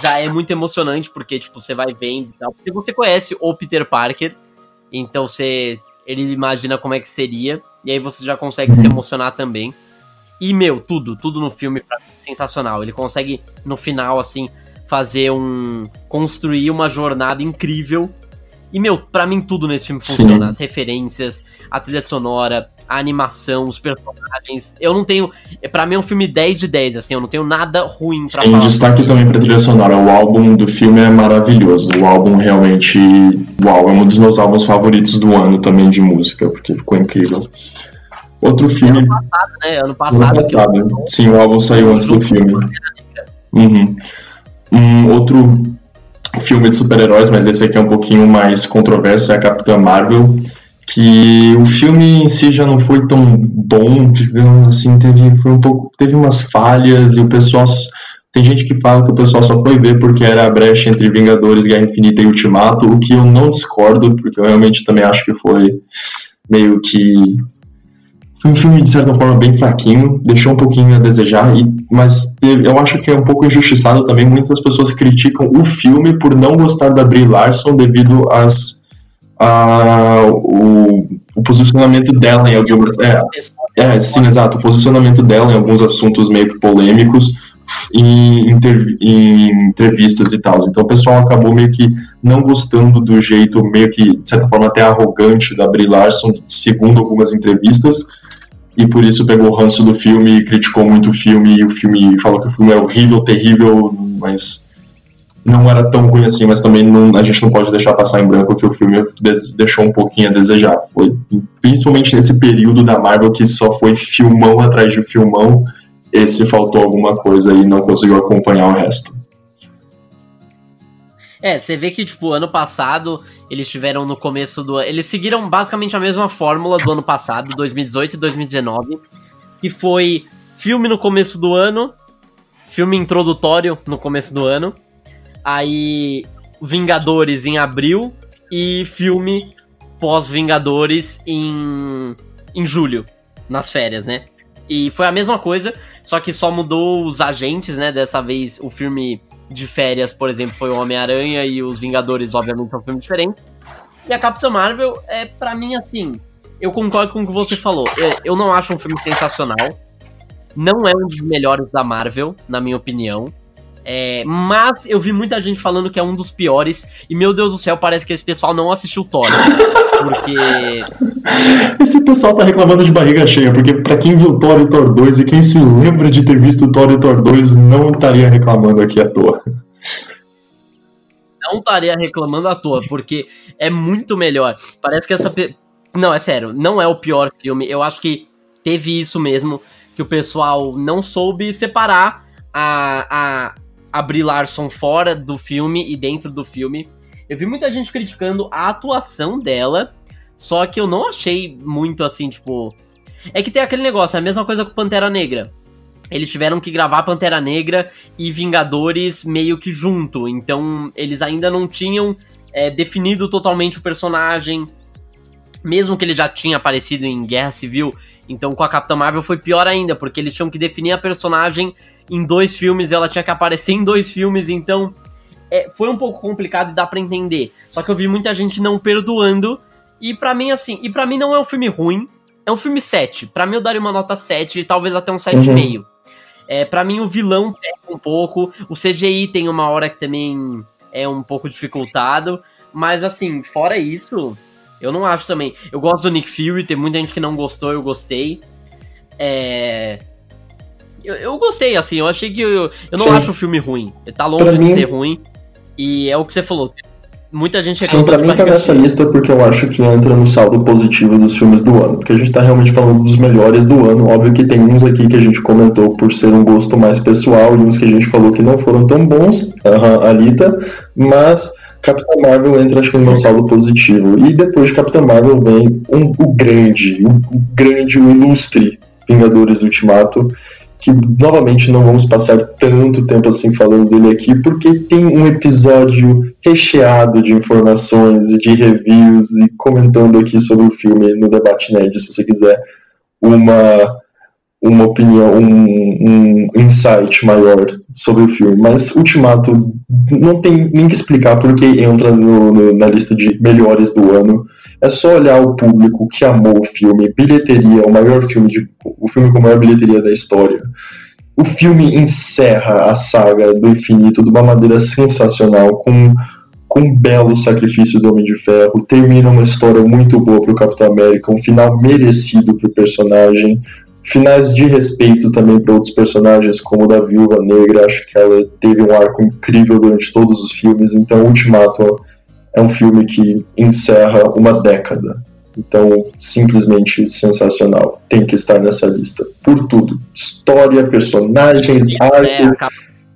já é muito emocionante, porque, tipo, você vai vendo e tal. Porque você conhece o Peter Parker, então você. Ele imagina como é que seria. E aí você já consegue se emocionar também. E, meu, tudo, tudo no filme pra mim, é sensacional. Ele consegue, no final, assim, fazer um. construir uma jornada incrível. E, meu, pra mim tudo nesse filme funciona. Sim. As referências, a trilha sonora, a animação, os personagens. Eu não tenho. Pra mim é um filme 10 de 10, assim, eu não tenho nada ruim pra Sim, falar. destaque também pra trilha sonora. O álbum do filme é maravilhoso. O álbum realmente. Uau, é um dos meus álbuns favoritos do ano também de música, porque ficou incrível. Outro filme. Ano passado, né? Ano passado. Ano passado. Eu... Sim, o álbum saiu antes do filme. Uhum. Um outro filme de super-heróis, mas esse aqui é um pouquinho mais controverso, é a Capitã Marvel que o filme em si já não foi tão bom, digamos assim, teve, foi um pouco, teve umas falhas e o pessoal tem gente que fala que o pessoal só foi ver porque era a brecha entre Vingadores, Guerra Infinita e Ultimato, o que eu não discordo, porque eu realmente também acho que foi meio que foi um filme de certa forma bem fraquinho, deixou um pouquinho a desejar, e, mas teve, eu acho que é um pouco injustiçado também. Muitas pessoas criticam o filme por não gostar da Brie Larson devido às a, o, o, posicionamento dela em algumas. É, é, sim, exato. O posicionamento dela em alguns assuntos meio polêmicos em, em entrevistas e tal. Então o pessoal acabou meio que não gostando do jeito, meio que, de certa forma, até arrogante da Brie Larson, segundo algumas entrevistas. E por isso pegou o ranço do filme, criticou muito o filme, e o filme falou que o filme é horrível, terrível, mas não era tão ruim assim, mas também não, a gente não pode deixar passar em branco que o filme deixou um pouquinho a desejar. Foi principalmente nesse período da Marvel que só foi filmão atrás de filmão, esse faltou alguma coisa e não conseguiu acompanhar o resto. É, você vê que, tipo, ano passado eles tiveram no começo do. Eles seguiram basicamente a mesma fórmula do ano passado, 2018 e 2019, que foi filme no começo do ano, filme introdutório no começo do ano, Aí, Vingadores em abril e filme pós-Vingadores em, em julho, nas férias, né? E foi a mesma coisa, só que só mudou os agentes, né? Dessa vez o filme de férias, por exemplo, foi o Homem-Aranha e os Vingadores, obviamente, é um filme diferente. E a Capitã Marvel é, para mim, assim. Eu concordo com o que você falou. É, eu não acho um filme sensacional. Não é um dos melhores da Marvel, na minha opinião. É, mas eu vi muita gente falando que é um dos piores. E meu Deus do céu, parece que esse pessoal não assistiu Thor. Porque. Esse pessoal tá reclamando de barriga cheia, porque para quem viu Thor e Thor 2 e quem se lembra de ter visto Thor e Thor 2 não estaria reclamando aqui à toa. Não estaria reclamando à toa, porque é muito melhor. Parece que essa. Pe... Não, é sério, não é o pior filme. Eu acho que teve isso mesmo, que o pessoal não soube separar a, a, a Brie Larson fora do filme e dentro do filme. Eu vi muita gente criticando a atuação dela, só que eu não achei muito assim, tipo. É que tem aquele negócio, é a mesma coisa com Pantera Negra. Eles tiveram que gravar Pantera Negra e Vingadores meio que junto, então eles ainda não tinham é, definido totalmente o personagem, mesmo que ele já tinha aparecido em Guerra Civil. Então com a Capitã Marvel foi pior ainda, porque eles tinham que definir a personagem em dois filmes, ela tinha que aparecer em dois filmes, então é, foi um pouco complicado e dá para entender. Só que eu vi muita gente não perdoando, e para mim, assim, e para mim não é um filme ruim, é um filme 7. Para mim eu daria uma nota 7, talvez até um 7,5. Uhum. É, para mim o vilão peca um pouco, o CGI tem uma hora que também é um pouco dificultado, mas assim, fora isso, eu não acho também. Eu gosto do Nick Fury, tem muita gente que não gostou, eu gostei. É, eu, eu gostei, assim, eu achei que. Eu, eu não Sim. acho o filme ruim. Tá longe pra de mim... ser ruim. E é o que você falou. Muita gente Sim, pra mim tá nessa lista porque eu acho que entra no saldo positivo dos filmes do ano. Porque a gente tá realmente falando dos melhores do ano. Óbvio que tem uns aqui que a gente comentou por ser um gosto mais pessoal e uns que a gente falou que não foram tão bons. Uhum, Alita. Mas Capitão Marvel entra, acho que, no meu saldo positivo. E depois de Capitão Marvel vem um, o grande, o, o grande, o ilustre Vingadores Ultimato que novamente não vamos passar tanto tempo assim falando dele aqui, porque tem um episódio recheado de informações e de reviews e comentando aqui sobre o filme no Debate Nerd, se você quiser uma uma opinião, um, um insight maior sobre o filme. Mas Ultimato não tem nem que explicar porque entra no, no, na lista de melhores do ano. É só olhar o público que amou o filme, bilheteria, o maior filme de, o filme com a maior bilheteria da história. O filme encerra a saga do infinito de uma maneira sensacional, com, com um belo sacrifício do Homem de Ferro. Termina uma história muito boa para o Capitão América, um final merecido para o personagem finais de respeito também para outros personagens, como da Viúva Negra. Acho que ela teve um arco incrível durante todos os filmes. Então, Ultimato é um filme que encerra uma década. Então, simplesmente sensacional. Tem que estar nessa lista. Por tudo: história, personagens, arco,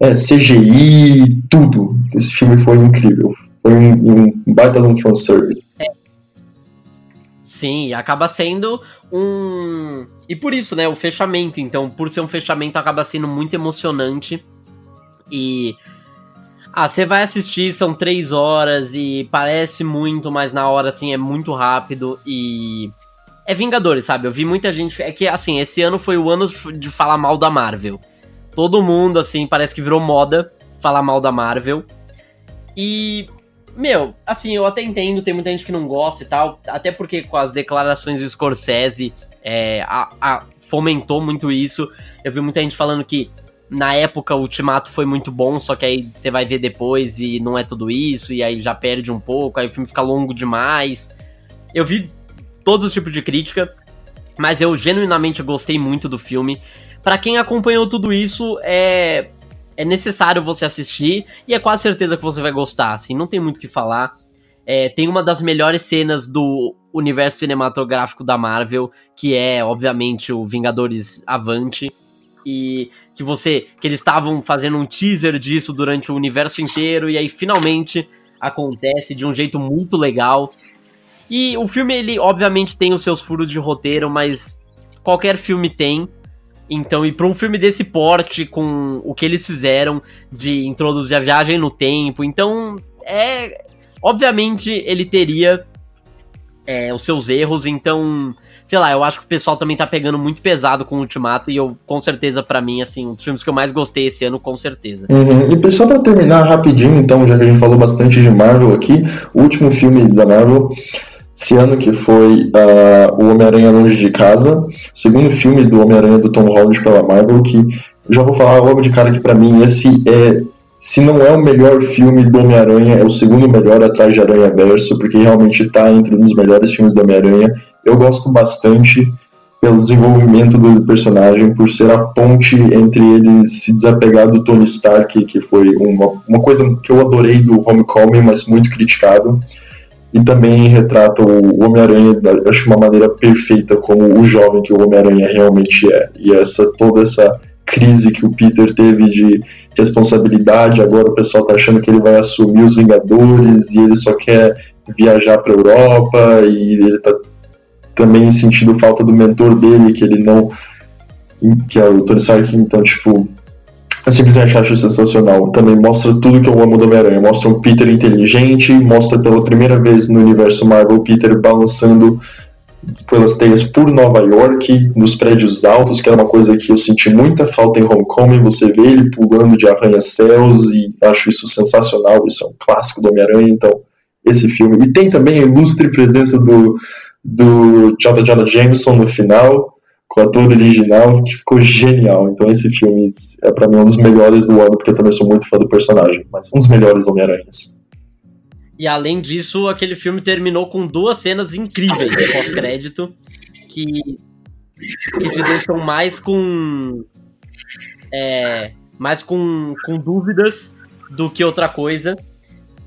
é, CGI, tudo. Esse filme foi incrível. Foi um, um baita de um fanservice. Sim, acaba sendo um. E por isso, né? O fechamento. Então, por ser um fechamento, acaba sendo muito emocionante. E. Ah, você vai assistir, são três horas e parece muito, mas na hora, assim, é muito rápido e. É Vingadores, sabe? Eu vi muita gente. É que, assim, esse ano foi o ano de falar mal da Marvel. Todo mundo, assim, parece que virou moda falar mal da Marvel. E meu, assim, eu até entendo, tem muita gente que não gosta e tal, até porque com as declarações do Scorsese é, a, a, fomentou muito isso. Eu vi muita gente falando que na época o Ultimato foi muito bom, só que aí você vai ver depois e não é tudo isso, e aí já perde um pouco, aí o filme fica longo demais. Eu vi todos os tipos de crítica, mas eu genuinamente gostei muito do filme. Para quem acompanhou tudo isso, é é necessário você assistir e é quase certeza que você vai gostar, assim, não tem muito o que falar. É, tem uma das melhores cenas do universo cinematográfico da Marvel, que é, obviamente, o Vingadores Avante. E que você. que eles estavam fazendo um teaser disso durante o universo inteiro, e aí finalmente acontece de um jeito muito legal. E o filme, ele, obviamente, tem os seus furos de roteiro, mas qualquer filme tem. Então, e para um filme desse porte, com o que eles fizeram de introduzir a viagem no tempo, então é. Obviamente ele teria é, os seus erros, então. Sei lá, eu acho que o pessoal também tá pegando muito pesado com o Ultimato, e eu, com certeza, para mim, assim, um dos filmes que eu mais gostei esse ano, com certeza. Uhum. E só pra terminar rapidinho, então, já que a gente falou bastante de Marvel aqui, o último filme da Marvel esse ano que foi uh, O Homem-Aranha Longe de Casa, segundo filme do Homem-Aranha do Tom Holland pela Marvel, que já vou falar logo de cara que para mim esse é, se não é o melhor filme do Homem-Aranha, é o segundo melhor atrás de Aranha Verso, porque realmente está entre um dos melhores filmes do Homem-Aranha. Eu gosto bastante pelo desenvolvimento do personagem, por ser a ponte entre ele se desapegar do Tony Stark, que foi uma, uma coisa que eu adorei do Homecoming, mas muito criticado e também retrata o Homem-Aranha, acho uma maneira perfeita como o jovem que o Homem-Aranha realmente é. E essa toda essa crise que o Peter teve de responsabilidade, agora o pessoal tá achando que ele vai assumir os Vingadores e ele só quer viajar para Europa e ele tá também sentindo falta do mentor dele, que ele não que é o Tony Stark, então tipo eu simplesmente acho sensacional. Também mostra tudo que eu amo do Homem-Aranha. Mostra um Peter inteligente, mostra pela primeira vez no universo Marvel Peter balançando pelas teias por Nova York, nos prédios altos, que era uma coisa que eu senti muita falta em Homecoming. Você vê ele pulando de arranha-céus e acho isso sensacional. Isso é um clássico do Homem-Aranha, então, esse filme. E tem também a ilustre presença do, do J. Jonah Jameson no final com o ator original, que ficou genial. Então esse filme é para mim um dos melhores do ano, porque eu também sou muito fã do personagem, mas um dos melhores Homem-Aranhas. E além disso, aquele filme terminou com duas cenas incríveis pós-crédito que, que te deixam mais com. É, mais com, com dúvidas do que outra coisa.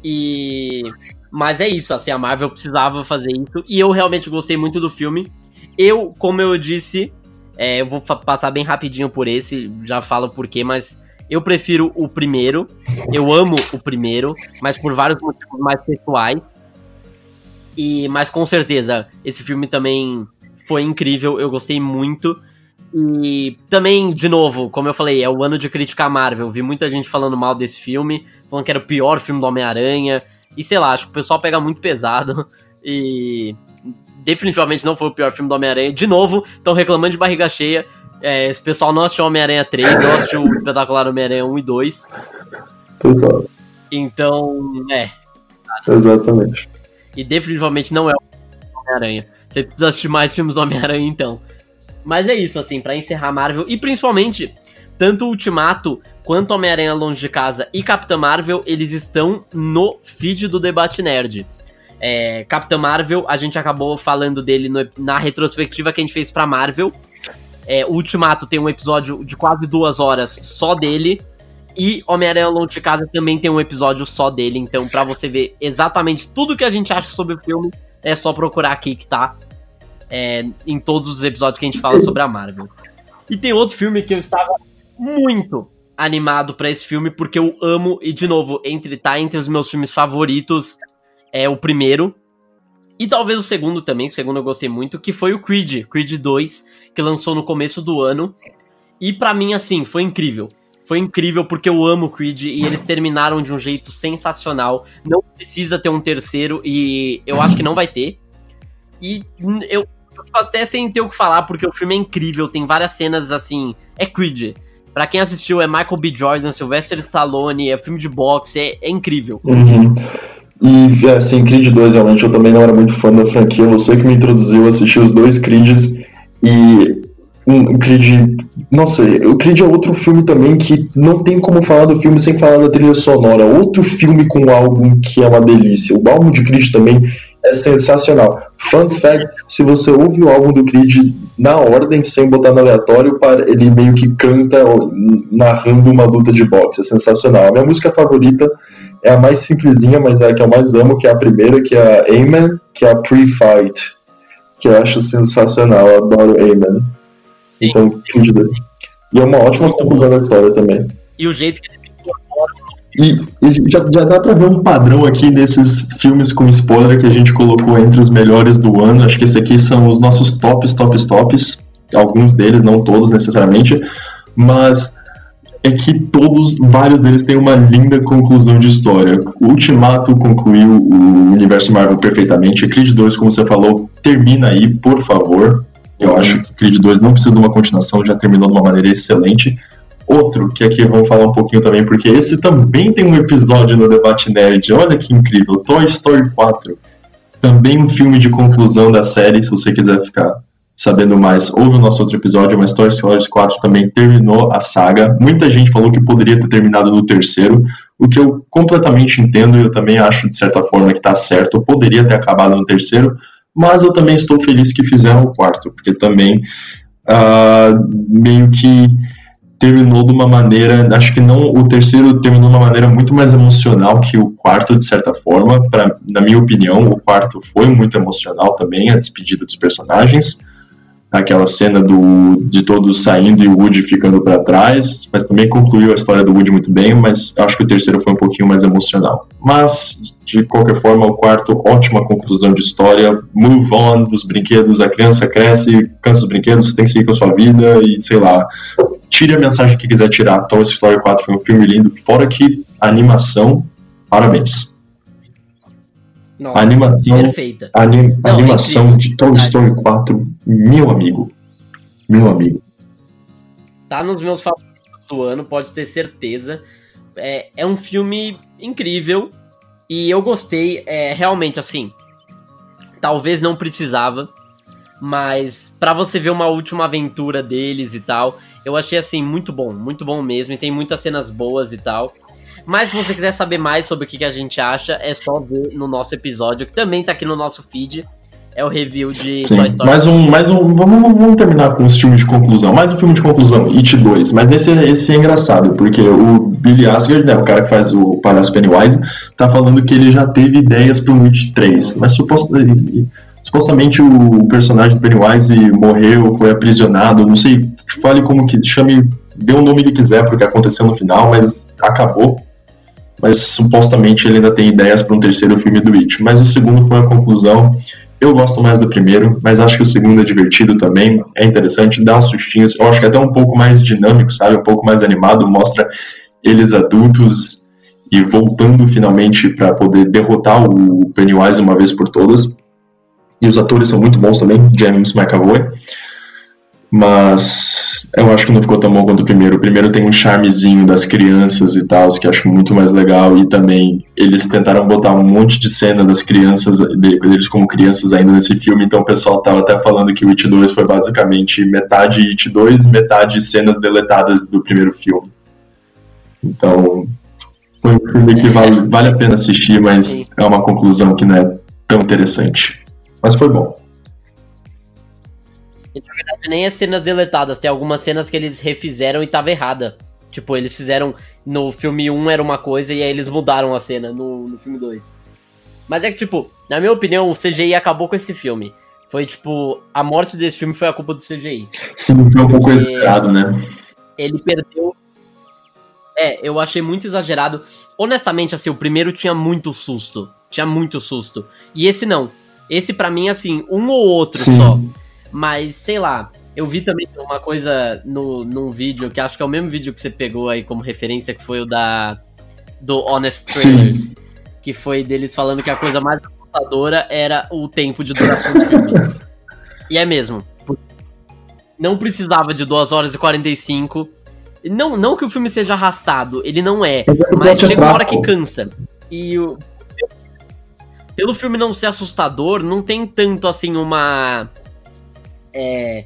E. Mas é isso, assim, a Marvel precisava fazer isso. E eu realmente gostei muito do filme. Eu, como eu disse, é, eu vou passar bem rapidinho por esse, já falo por quê, mas eu prefiro o primeiro. Eu amo o primeiro, mas por vários motivos mais pessoais. E, mas com certeza, esse filme também foi incrível, eu gostei muito. E também, de novo, como eu falei, é o ano de criticar Marvel. Vi muita gente falando mal desse filme, falando que era o pior filme do Homem-Aranha. E sei lá, acho que o pessoal pega muito pesado. E definitivamente não foi o pior filme do Homem-Aranha. De novo, estão reclamando de barriga cheia. É, esse pessoal não assistiu Homem-Aranha 3, não assistiu o espetacular Homem-Aranha 1 e 2. Total. Então, é. Exatamente. E definitivamente não é o Homem-Aranha. Você precisa assistir mais filmes do Homem-Aranha, então. Mas é isso, assim, para encerrar Marvel. E principalmente, tanto Ultimato quanto Homem-Aranha Longe de Casa e Capitã Marvel, eles estão no feed do Debate Nerd. É, Capitã Marvel, a gente acabou falando dele no, na retrospectiva que a gente fez pra Marvel. É, o Ultimato tem um episódio de quase duas horas só dele. E Homem-Aranha Longe de Casa também tem um episódio só dele. Então, para você ver exatamente tudo que a gente acha sobre o filme, é só procurar aqui que tá. É, em todos os episódios que a gente fala sobre a Marvel. E tem outro filme que eu estava muito animado para esse filme, porque eu amo, e de novo, entre tá entre os meus filmes favoritos é o primeiro. E talvez o segundo também, o segundo eu gostei muito, que foi o Creed, Creed 2, que lançou no começo do ano. E para mim, assim, foi incrível. Foi incrível porque eu amo Creed e eles terminaram de um jeito sensacional. Não precisa ter um terceiro e eu acho que não vai ter. E eu até sem ter o que falar porque o filme é incrível, tem várias cenas assim. É Creed. Pra quem assistiu, é Michael B. Jordan, Sylvester Stallone, é filme de boxe, é, é incrível. Uhum. E, assim, Creed 2, realmente, eu também não era muito fã da franquia. Você que me introduziu, assisti os dois Creeds e um, Creed, não sei, o Creed é outro filme também que não tem como falar do filme sem falar da trilha sonora. Outro filme com álbum que é uma delícia. O álbum de Creed também é sensacional. Fun fact: se você ouve o álbum do Creed na ordem, sem botar no aleatório, ele meio que canta narrando uma luta de boxe. É sensacional. A minha música favorita é a mais simplesinha, mas é a que eu mais amo, que é a primeira, que é a Amen, que é a Pre-Fight. Que eu acho sensacional. Eu adoro Amen. Então, Creed 2. E é uma ótima conclusão da história também. E o jeito que. E, e já, já dá pra ver um padrão aqui desses filmes com spoiler que a gente colocou entre os melhores do ano. Acho que esses aqui são os nossos tops, tops, tops. Alguns deles, não todos necessariamente. Mas é que todos, vários deles têm uma linda conclusão de história. O Ultimato concluiu o universo Marvel perfeitamente. Creed 2, como você falou, termina aí, por favor. Eu acho que Creed 2 não precisa de uma continuação, já terminou de uma maneira excelente. Outro, que aqui vamos falar um pouquinho também, porque esse também tem um episódio no Debate Nerd. Olha que incrível! Toy Story 4. Também um filme de conclusão da série, se você quiser ficar sabendo mais, ouve o nosso outro episódio, mas Toy Story 4 também terminou a saga. Muita gente falou que poderia ter terminado no terceiro, o que eu completamente entendo e eu também acho, de certa forma, que está certo. Poderia ter acabado no terceiro, mas eu também estou feliz que fizeram o quarto, porque também uh, meio que terminou de uma maneira, acho que não, o terceiro terminou de uma maneira muito mais emocional que o quarto, de certa forma, pra, na minha opinião, o quarto foi muito emocional também, a despedida dos personagens, aquela cena do, de todos saindo e o Woody ficando para trás, mas também concluiu a história do Woody muito bem, mas acho que o terceiro foi um pouquinho mais emocional. Mas, de qualquer forma, o quarto, ótima conclusão de história, move on dos brinquedos, a criança cresce, cansa dos brinquedos, você tem que seguir com a sua vida e, sei lá, tire a mensagem que quiser tirar. Toy Story 4 foi um filme lindo, fora que a animação, parabéns. Nossa, a animação, perfeita. Anim, Não, animação é de Toy Story 4, meu amigo. Meu amigo. Tá nos meus favoritos do ano, pode ter certeza. É, é um filme incrível e eu gostei. É, realmente, assim, talvez não precisava, mas para você ver uma última aventura deles e tal, eu achei assim muito bom, muito bom mesmo. E tem muitas cenas boas e tal. Mas se você quiser saber mais sobre o que, a gente acha, é só ver no nosso episódio, que também tá aqui no nosso feed. É o review de Sim, Toy Story. Mais um, mais um. Vamos, vamos terminar com os filmes de conclusão. Mais um filme de conclusão, It 2. Mas esse, esse é engraçado, porque o Billy Asgard, né, o cara que faz o Palhaço Pennywise, tá falando que ele já teve ideias pro It 3. Mas supostamente, supostamente o personagem do Pennywise morreu, foi aprisionado. Não sei, fale como que. Chame. Dê o nome que quiser pro que aconteceu no final, mas acabou mas supostamente ele ainda tem ideias para um terceiro filme do It. Mas o segundo foi a conclusão. Eu gosto mais do primeiro, mas acho que o segundo é divertido também, é interessante, dá uns sustinhos. Eu acho que é até um pouco mais dinâmico, sabe? Um pouco mais animado, mostra eles adultos e voltando finalmente para poder derrotar o Pennywise uma vez por todas. E os atores são muito bons também, James McAvoy. Mas eu acho que não ficou tão bom quanto o primeiro. O primeiro tem um charmezinho das crianças e tal, que eu acho muito mais legal. E também eles tentaram botar um monte de cena das crianças, deles como crianças ainda nesse filme. Então o pessoal tava até falando que o It 2 foi basicamente metade It 2, metade cenas deletadas do primeiro filme. Então foi um filme que vale, vale a pena assistir, mas é uma conclusão que não é tão interessante. Mas foi bom. Nem as cenas deletadas. Tem algumas cenas que eles refizeram e tava errada. Tipo, eles fizeram. No filme 1 era uma coisa e aí eles mudaram a cena no, no filme 2. Mas é que, tipo, na minha opinião, o CGI acabou com esse filme. Foi tipo, a morte desse filme foi a culpa do CGI. Sim, foi um pouco exagerado, né? Ele perdeu. É, eu achei muito exagerado. Honestamente, assim, o primeiro tinha muito susto. Tinha muito susto. E esse não. Esse para mim, assim, um ou outro Sim. só. Mas, sei lá, eu vi também uma coisa no, num vídeo, que acho que é o mesmo vídeo que você pegou aí como referência, que foi o da do Honest Trailers. Sim. Que foi deles falando que a coisa mais assustadora era o tempo de duração do filme. e é mesmo. Não precisava de 2 horas e 45. Não, não que o filme seja arrastado, ele não é. Mas chega uma hora que cansa. E o, pelo filme não ser assustador, não tem tanto assim uma. É.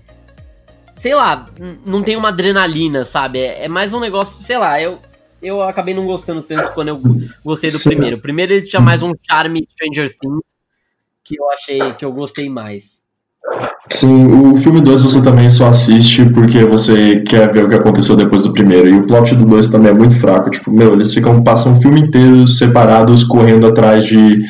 Sei lá, não tem uma adrenalina, sabe? É, é mais um negócio, sei lá, eu, eu acabei não gostando tanto quando eu gostei do Sim. primeiro. O primeiro ele tinha mais um charme Stranger Things que eu achei que eu gostei mais. Sim, o filme 2 você também só assiste porque você quer ver o que aconteceu depois do primeiro. E o plot do 2 também é muito fraco. Tipo, meu, eles ficam, passam o filme inteiro separados, correndo atrás de,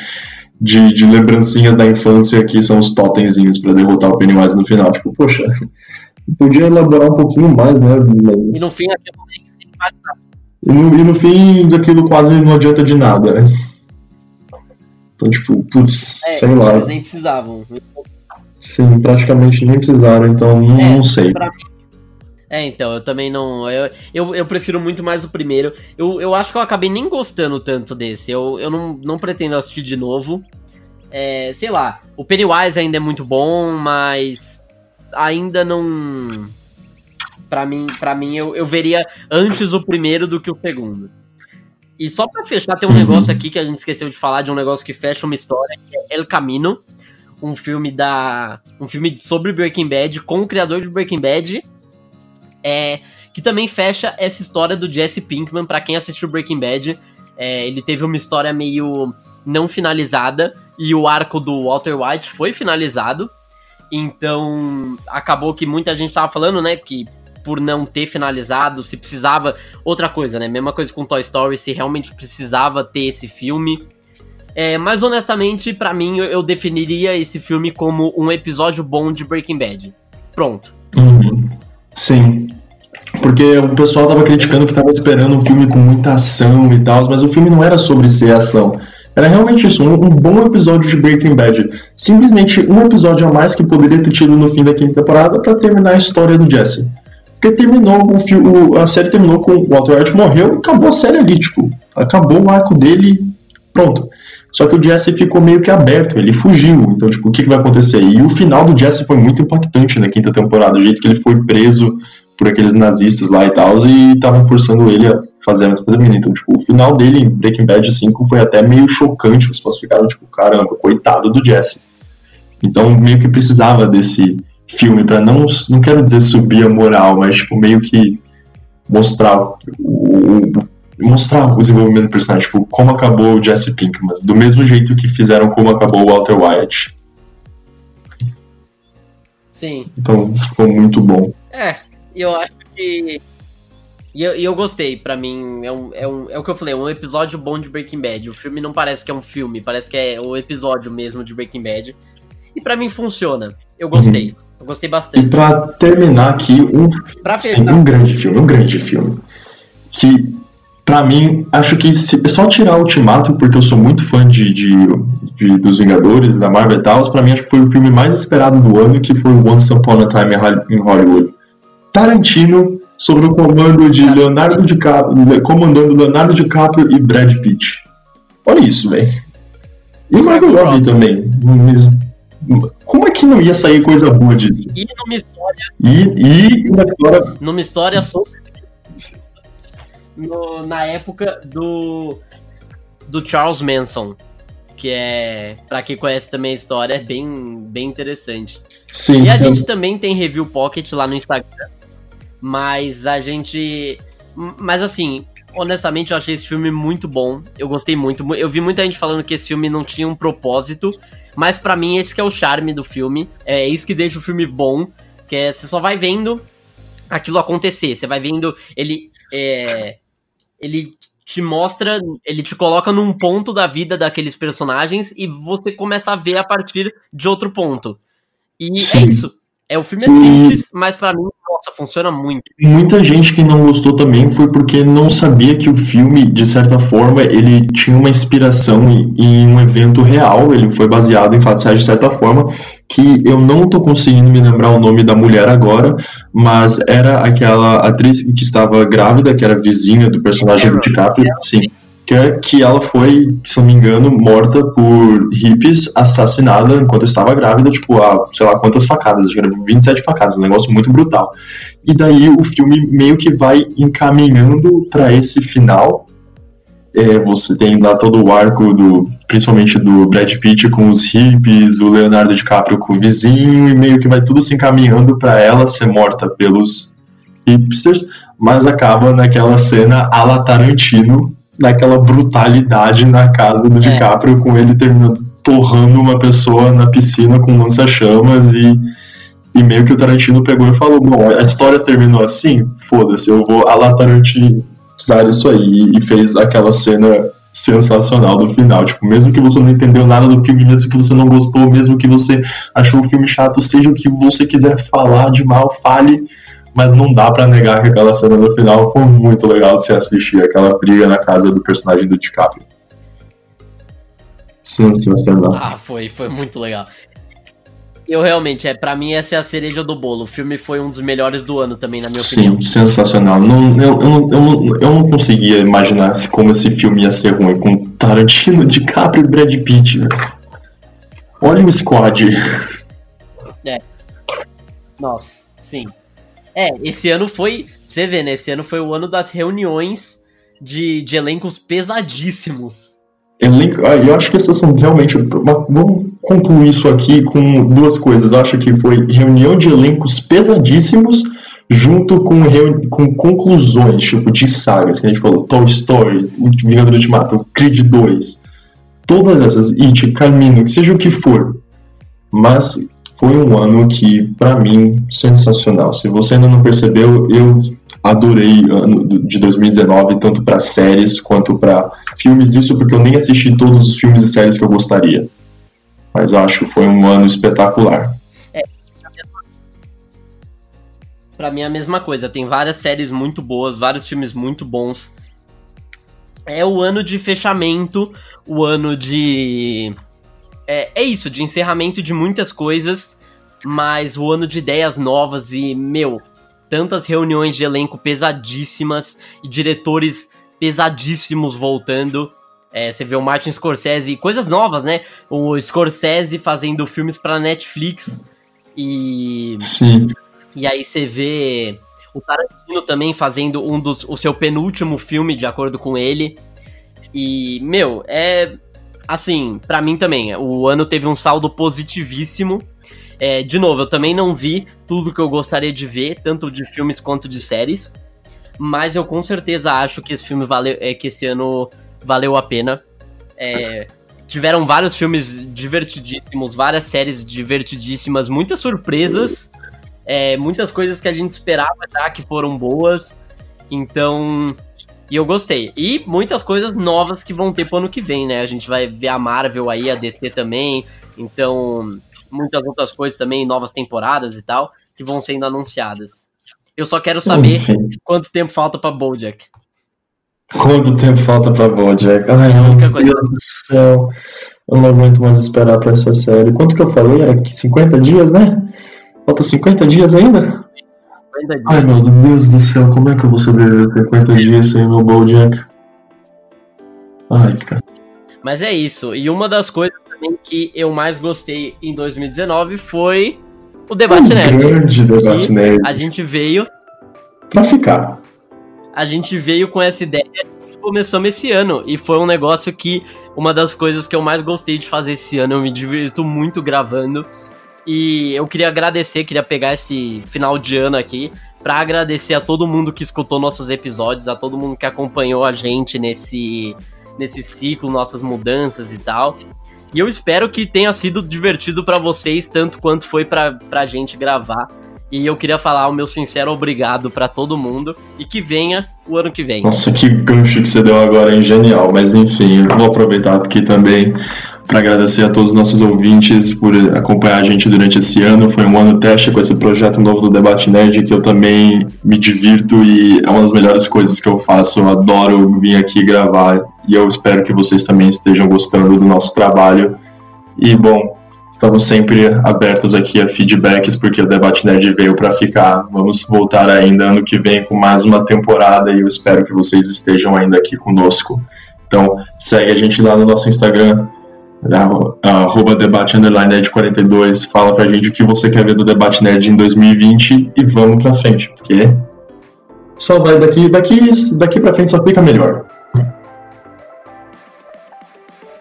de, de lembrancinhas da infância que são os totemzinhos para derrotar o Pennywise no final. Tipo, poxa, podia elaborar um pouquinho mais, né? Mas... E no fim aquilo e no, e no fim aquilo quase não adianta de nada, né? Então, tipo, putz, é, sei lá. Eles nem precisavam. Sim, praticamente nem precisaram, então não, é, não sei. Mim, é, então, eu também não. Eu, eu, eu, prefiro muito mais o primeiro. Eu, eu acho que eu acabei nem gostando tanto desse. Eu, eu não, não pretendo assistir de novo. É, sei lá, o Pennywise ainda é muito bom, mas ainda não. Pra mim, pra mim eu, eu veria antes o primeiro do que o segundo. E só pra fechar, tem um negócio aqui que a gente esqueceu de falar, de um negócio que fecha uma história, que é El Camino um filme da. um filme sobre Breaking Bad com o criador de Breaking Bad. É, que também fecha essa história do Jesse Pinkman, para quem assistiu Breaking Bad. É, ele teve uma história meio não finalizada e o arco do Walter White foi finalizado. Então, acabou que muita gente tava falando, né, que por não ter finalizado, se precisava outra coisa, né? Mesma coisa com Toy Story, se realmente precisava ter esse filme. É, mas honestamente, para mim, eu definiria esse filme como um episódio bom de Breaking Bad. Pronto. Uhum. Sim. Porque o pessoal tava criticando que tava esperando um filme com muita ação e tal, mas o filme não era sobre ser ação. Era realmente isso, um, um, bom episódio de Breaking Bad. Simplesmente um episódio a mais que poderia ter tido no fim da quinta temporada para terminar a história do Jesse. Porque terminou o filme, a série terminou com o Walter White morreu, acabou a série ali, tipo, acabou o arco dele, pronto. Só que o Jesse ficou meio que aberto, ele fugiu. Então, tipo, o que, que vai acontecer? E o final do Jesse foi muito impactante na quinta temporada, o jeito que ele foi preso por aqueles nazistas lá e tal, e estavam forçando ele a fazer a metanfetamina. Então, tipo, o final dele em Breaking Bad 5 foi até meio chocante, os fãs ficaram tipo, caramba, coitado do Jesse. Então, meio que precisava desse filme para não, não quero dizer subir a moral, mas, tipo, meio que mostrar o, o mostrar o desenvolvimento do personagem, tipo, como acabou o Jesse Pinkman, do mesmo jeito que fizeram como acabou o Walter White. Sim. Então ficou muito bom. É, eu acho que. E eu, eu gostei, para mim, é, um, é, um, é o que eu falei, é um episódio bom de Breaking Bad. O filme não parece que é um filme, parece que é o episódio mesmo de Breaking Bad. E para mim funciona. Eu gostei. Uhum. Eu gostei bastante. E pra terminar aqui, um, pra sim, um grande filme, um grande filme. Que Pra mim, acho que se é só tirar o Ultimato, porque eu sou muito fã de, de, de dos Vingadores, da Marvel e tal, pra mim acho que foi o filme mais esperado do ano, que foi Once Upon a Time in Hollywood. Tarantino, sobre o comando de Leonardo DiCaprio, comandando Leonardo DiCaprio e Brad Pitt. Olha isso, velho. E o Margot Robbie também. Como é que não ia sair coisa boa disso? E numa história. E, e uma história. Numa história sobre no, na época do, do Charles Manson. Que é, pra quem conhece também a história, é bem, bem interessante. Sim. E a então... gente também tem Review Pocket lá no Instagram. Mas a gente. Mas assim, honestamente, eu achei esse filme muito bom. Eu gostei muito. Eu vi muita gente falando que esse filme não tinha um propósito. Mas para mim, esse que é o charme do filme. É isso que deixa o filme bom. Que é, você só vai vendo aquilo acontecer. Você vai vendo ele. É, ele te mostra, ele te coloca num ponto da vida daqueles personagens e você começa a ver a partir de outro ponto. E é Sim. é isso. É o filme é simples, mas para mim nossa, funciona muito. Muita gente que não gostou também foi porque não sabia que o filme, de certa forma, ele tinha uma inspiração em um evento real, ele foi baseado em fatos reais de certa forma, que eu não tô conseguindo me lembrar o nome da mulher agora, mas era aquela atriz que estava grávida, que era vizinha do personagem do DiCaprio, sim que que ela foi, se não me engano, morta por hippies, assassinada enquanto estava grávida, tipo, a sei lá quantas facadas, acho que era 27 facadas, um negócio muito brutal. E daí o filme meio que vai encaminhando para esse final. É, você tem lá todo o arco do, principalmente do Brad Pitt com os hippies, o Leonardo DiCaprio com o vizinho, e meio que vai tudo se encaminhando para ela ser morta pelos hipsters, mas acaba naquela cena a la Tarantino, naquela brutalidade na casa do é. DiCaprio, com ele terminando torrando uma pessoa na piscina com lança-chamas e, e meio que o Tarantino pegou e falou: Bom, a história terminou assim, foda-se, eu vou a la Tarantizar isso aí. E fez aquela cena sensacional do final. Tipo, mesmo que você não entendeu nada do filme, mesmo que você não gostou, mesmo que você achou o filme chato, seja o que você quiser falar de mal, fale mas não dá para negar que aquela cena no final foi muito legal de se assistir, aquela briga na casa do personagem do DiCaprio. Sensacional. Ah, foi, foi muito legal. Eu realmente, é, para mim essa é a cereja do bolo. O filme foi um dos melhores do ano também, na minha opinião. Sim, sensacional. Não, eu, eu, eu, eu, não conseguia imaginar como esse filme ia ser ruim com Tarantino, DiCaprio e Brad Pitt. Olha o squad. É. Nossa, sim. É, esse ano foi. Você vê, né? Esse ano foi o ano das reuniões de, de elencos pesadíssimos. Elenco, ah, eu acho que essas são realmente. Vamos concluir isso aqui com duas coisas. Eu acho que foi reunião de elencos pesadíssimos junto com, com conclusões, tipo, de sagas, que a gente falou, Toy Story, Vingador Ultimato, Creed 2, todas essas, It, Camino, que seja o que for. Mas foi um ano que, para mim, sensacional. Se você ainda não percebeu, eu adorei ano de 2019, tanto para séries quanto para filmes. Isso porque eu nem assisti todos os filmes e séries que eu gostaria. Mas acho que foi um ano espetacular. É, Pra mim é a mesma coisa. Tem várias séries muito boas, vários filmes muito bons. É o ano de fechamento, o ano de é, é isso, de encerramento de muitas coisas, mas o ano de ideias novas e, meu, tantas reuniões de elenco pesadíssimas e diretores pesadíssimos voltando. É, você vê o Martin Scorsese, coisas novas, né? O Scorsese fazendo filmes para Netflix e Sim. E aí você vê o Tarantino também fazendo um dos o seu penúltimo filme de acordo com ele. E meu, é assim, para mim também, o ano teve um saldo positivíssimo. É, de novo, eu também não vi tudo que eu gostaria de ver, tanto de filmes quanto de séries. Mas eu com certeza acho que esse filme valeu, é, que esse ano valeu a pena. É, tiveram vários filmes divertidíssimos, várias séries divertidíssimas, muitas surpresas, é, muitas coisas que a gente esperava já que foram boas. Então, e eu gostei. E muitas coisas novas que vão ter pro ano que vem, né? A gente vai ver a Marvel aí, a DC também. Então, muitas outras coisas também, novas temporadas e tal, que vão sendo anunciadas. Eu só quero saber quanto tempo falta pra Bojack. Quanto tempo falta pra Bojack? Ai, é meu Deus do céu. Eu não aguento mais esperar pra essa série. Quanto que eu falei? É 50 dias, né? Falta 50 dias ainda? 50 dias. Ai, meu Deus do céu, como é que eu vou sobreviver 50 dias sem meu Bojack? Ai, cara. Mas é isso. E uma das coisas também que eu mais gostei em 2019 foi o debate um nerd. Grande debate nerd. A gente veio pra ficar. A gente veio com essa ideia e começamos esse ano e foi um negócio que uma das coisas que eu mais gostei de fazer esse ano, eu me divirto muito gravando e eu queria agradecer, queria pegar esse final de ano aqui para agradecer a todo mundo que escutou nossos episódios, a todo mundo que acompanhou a gente nesse, nesse ciclo, nossas mudanças e tal. E eu espero que tenha sido divertido para vocês, tanto quanto foi pra, pra gente gravar. E eu queria falar o meu sincero obrigado para todo mundo e que venha o ano que vem. Nossa, que gancho que você deu agora, hein? Genial. Mas enfim, eu vou aproveitar aqui também para agradecer a todos os nossos ouvintes por acompanhar a gente durante esse ano. Foi um ano teste com esse projeto novo do Debate Nerd que eu também me divirto e é uma das melhores coisas que eu faço. Eu adoro vir aqui gravar e eu espero que vocês também estejam gostando do nosso trabalho. E bom, estamos sempre abertos aqui a feedbacks porque o Debate Nerd veio para ficar. Vamos voltar ainda ano que vem com mais uma temporada e eu espero que vocês estejam ainda aqui conosco. Então, segue a gente lá no nosso Instagram, arroba debate underline nerd 42, fala pra gente o que você quer ver do debate nerd em 2020 e vamos pra frente, porque só vai daqui, daqui, daqui pra frente só fica melhor.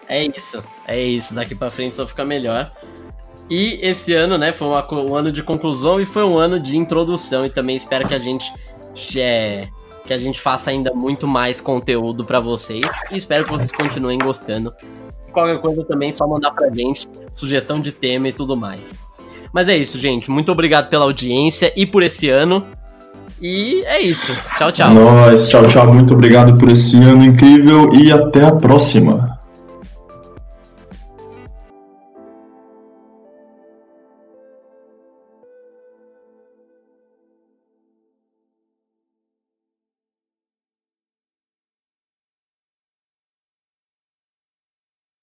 É isso, é isso, daqui pra frente só fica melhor. E esse ano, né, foi uma, um ano de conclusão e foi um ano de introdução. E também espero que a gente é, que a gente faça ainda muito mais conteúdo para vocês. E espero que vocês continuem gostando qualquer coisa também, só mandar pra gente sugestão de tema e tudo mais. Mas é isso, gente. Muito obrigado pela audiência e por esse ano. E é isso. Tchau, tchau. Nós, tchau, tchau. Muito obrigado por esse ano incrível e até a próxima.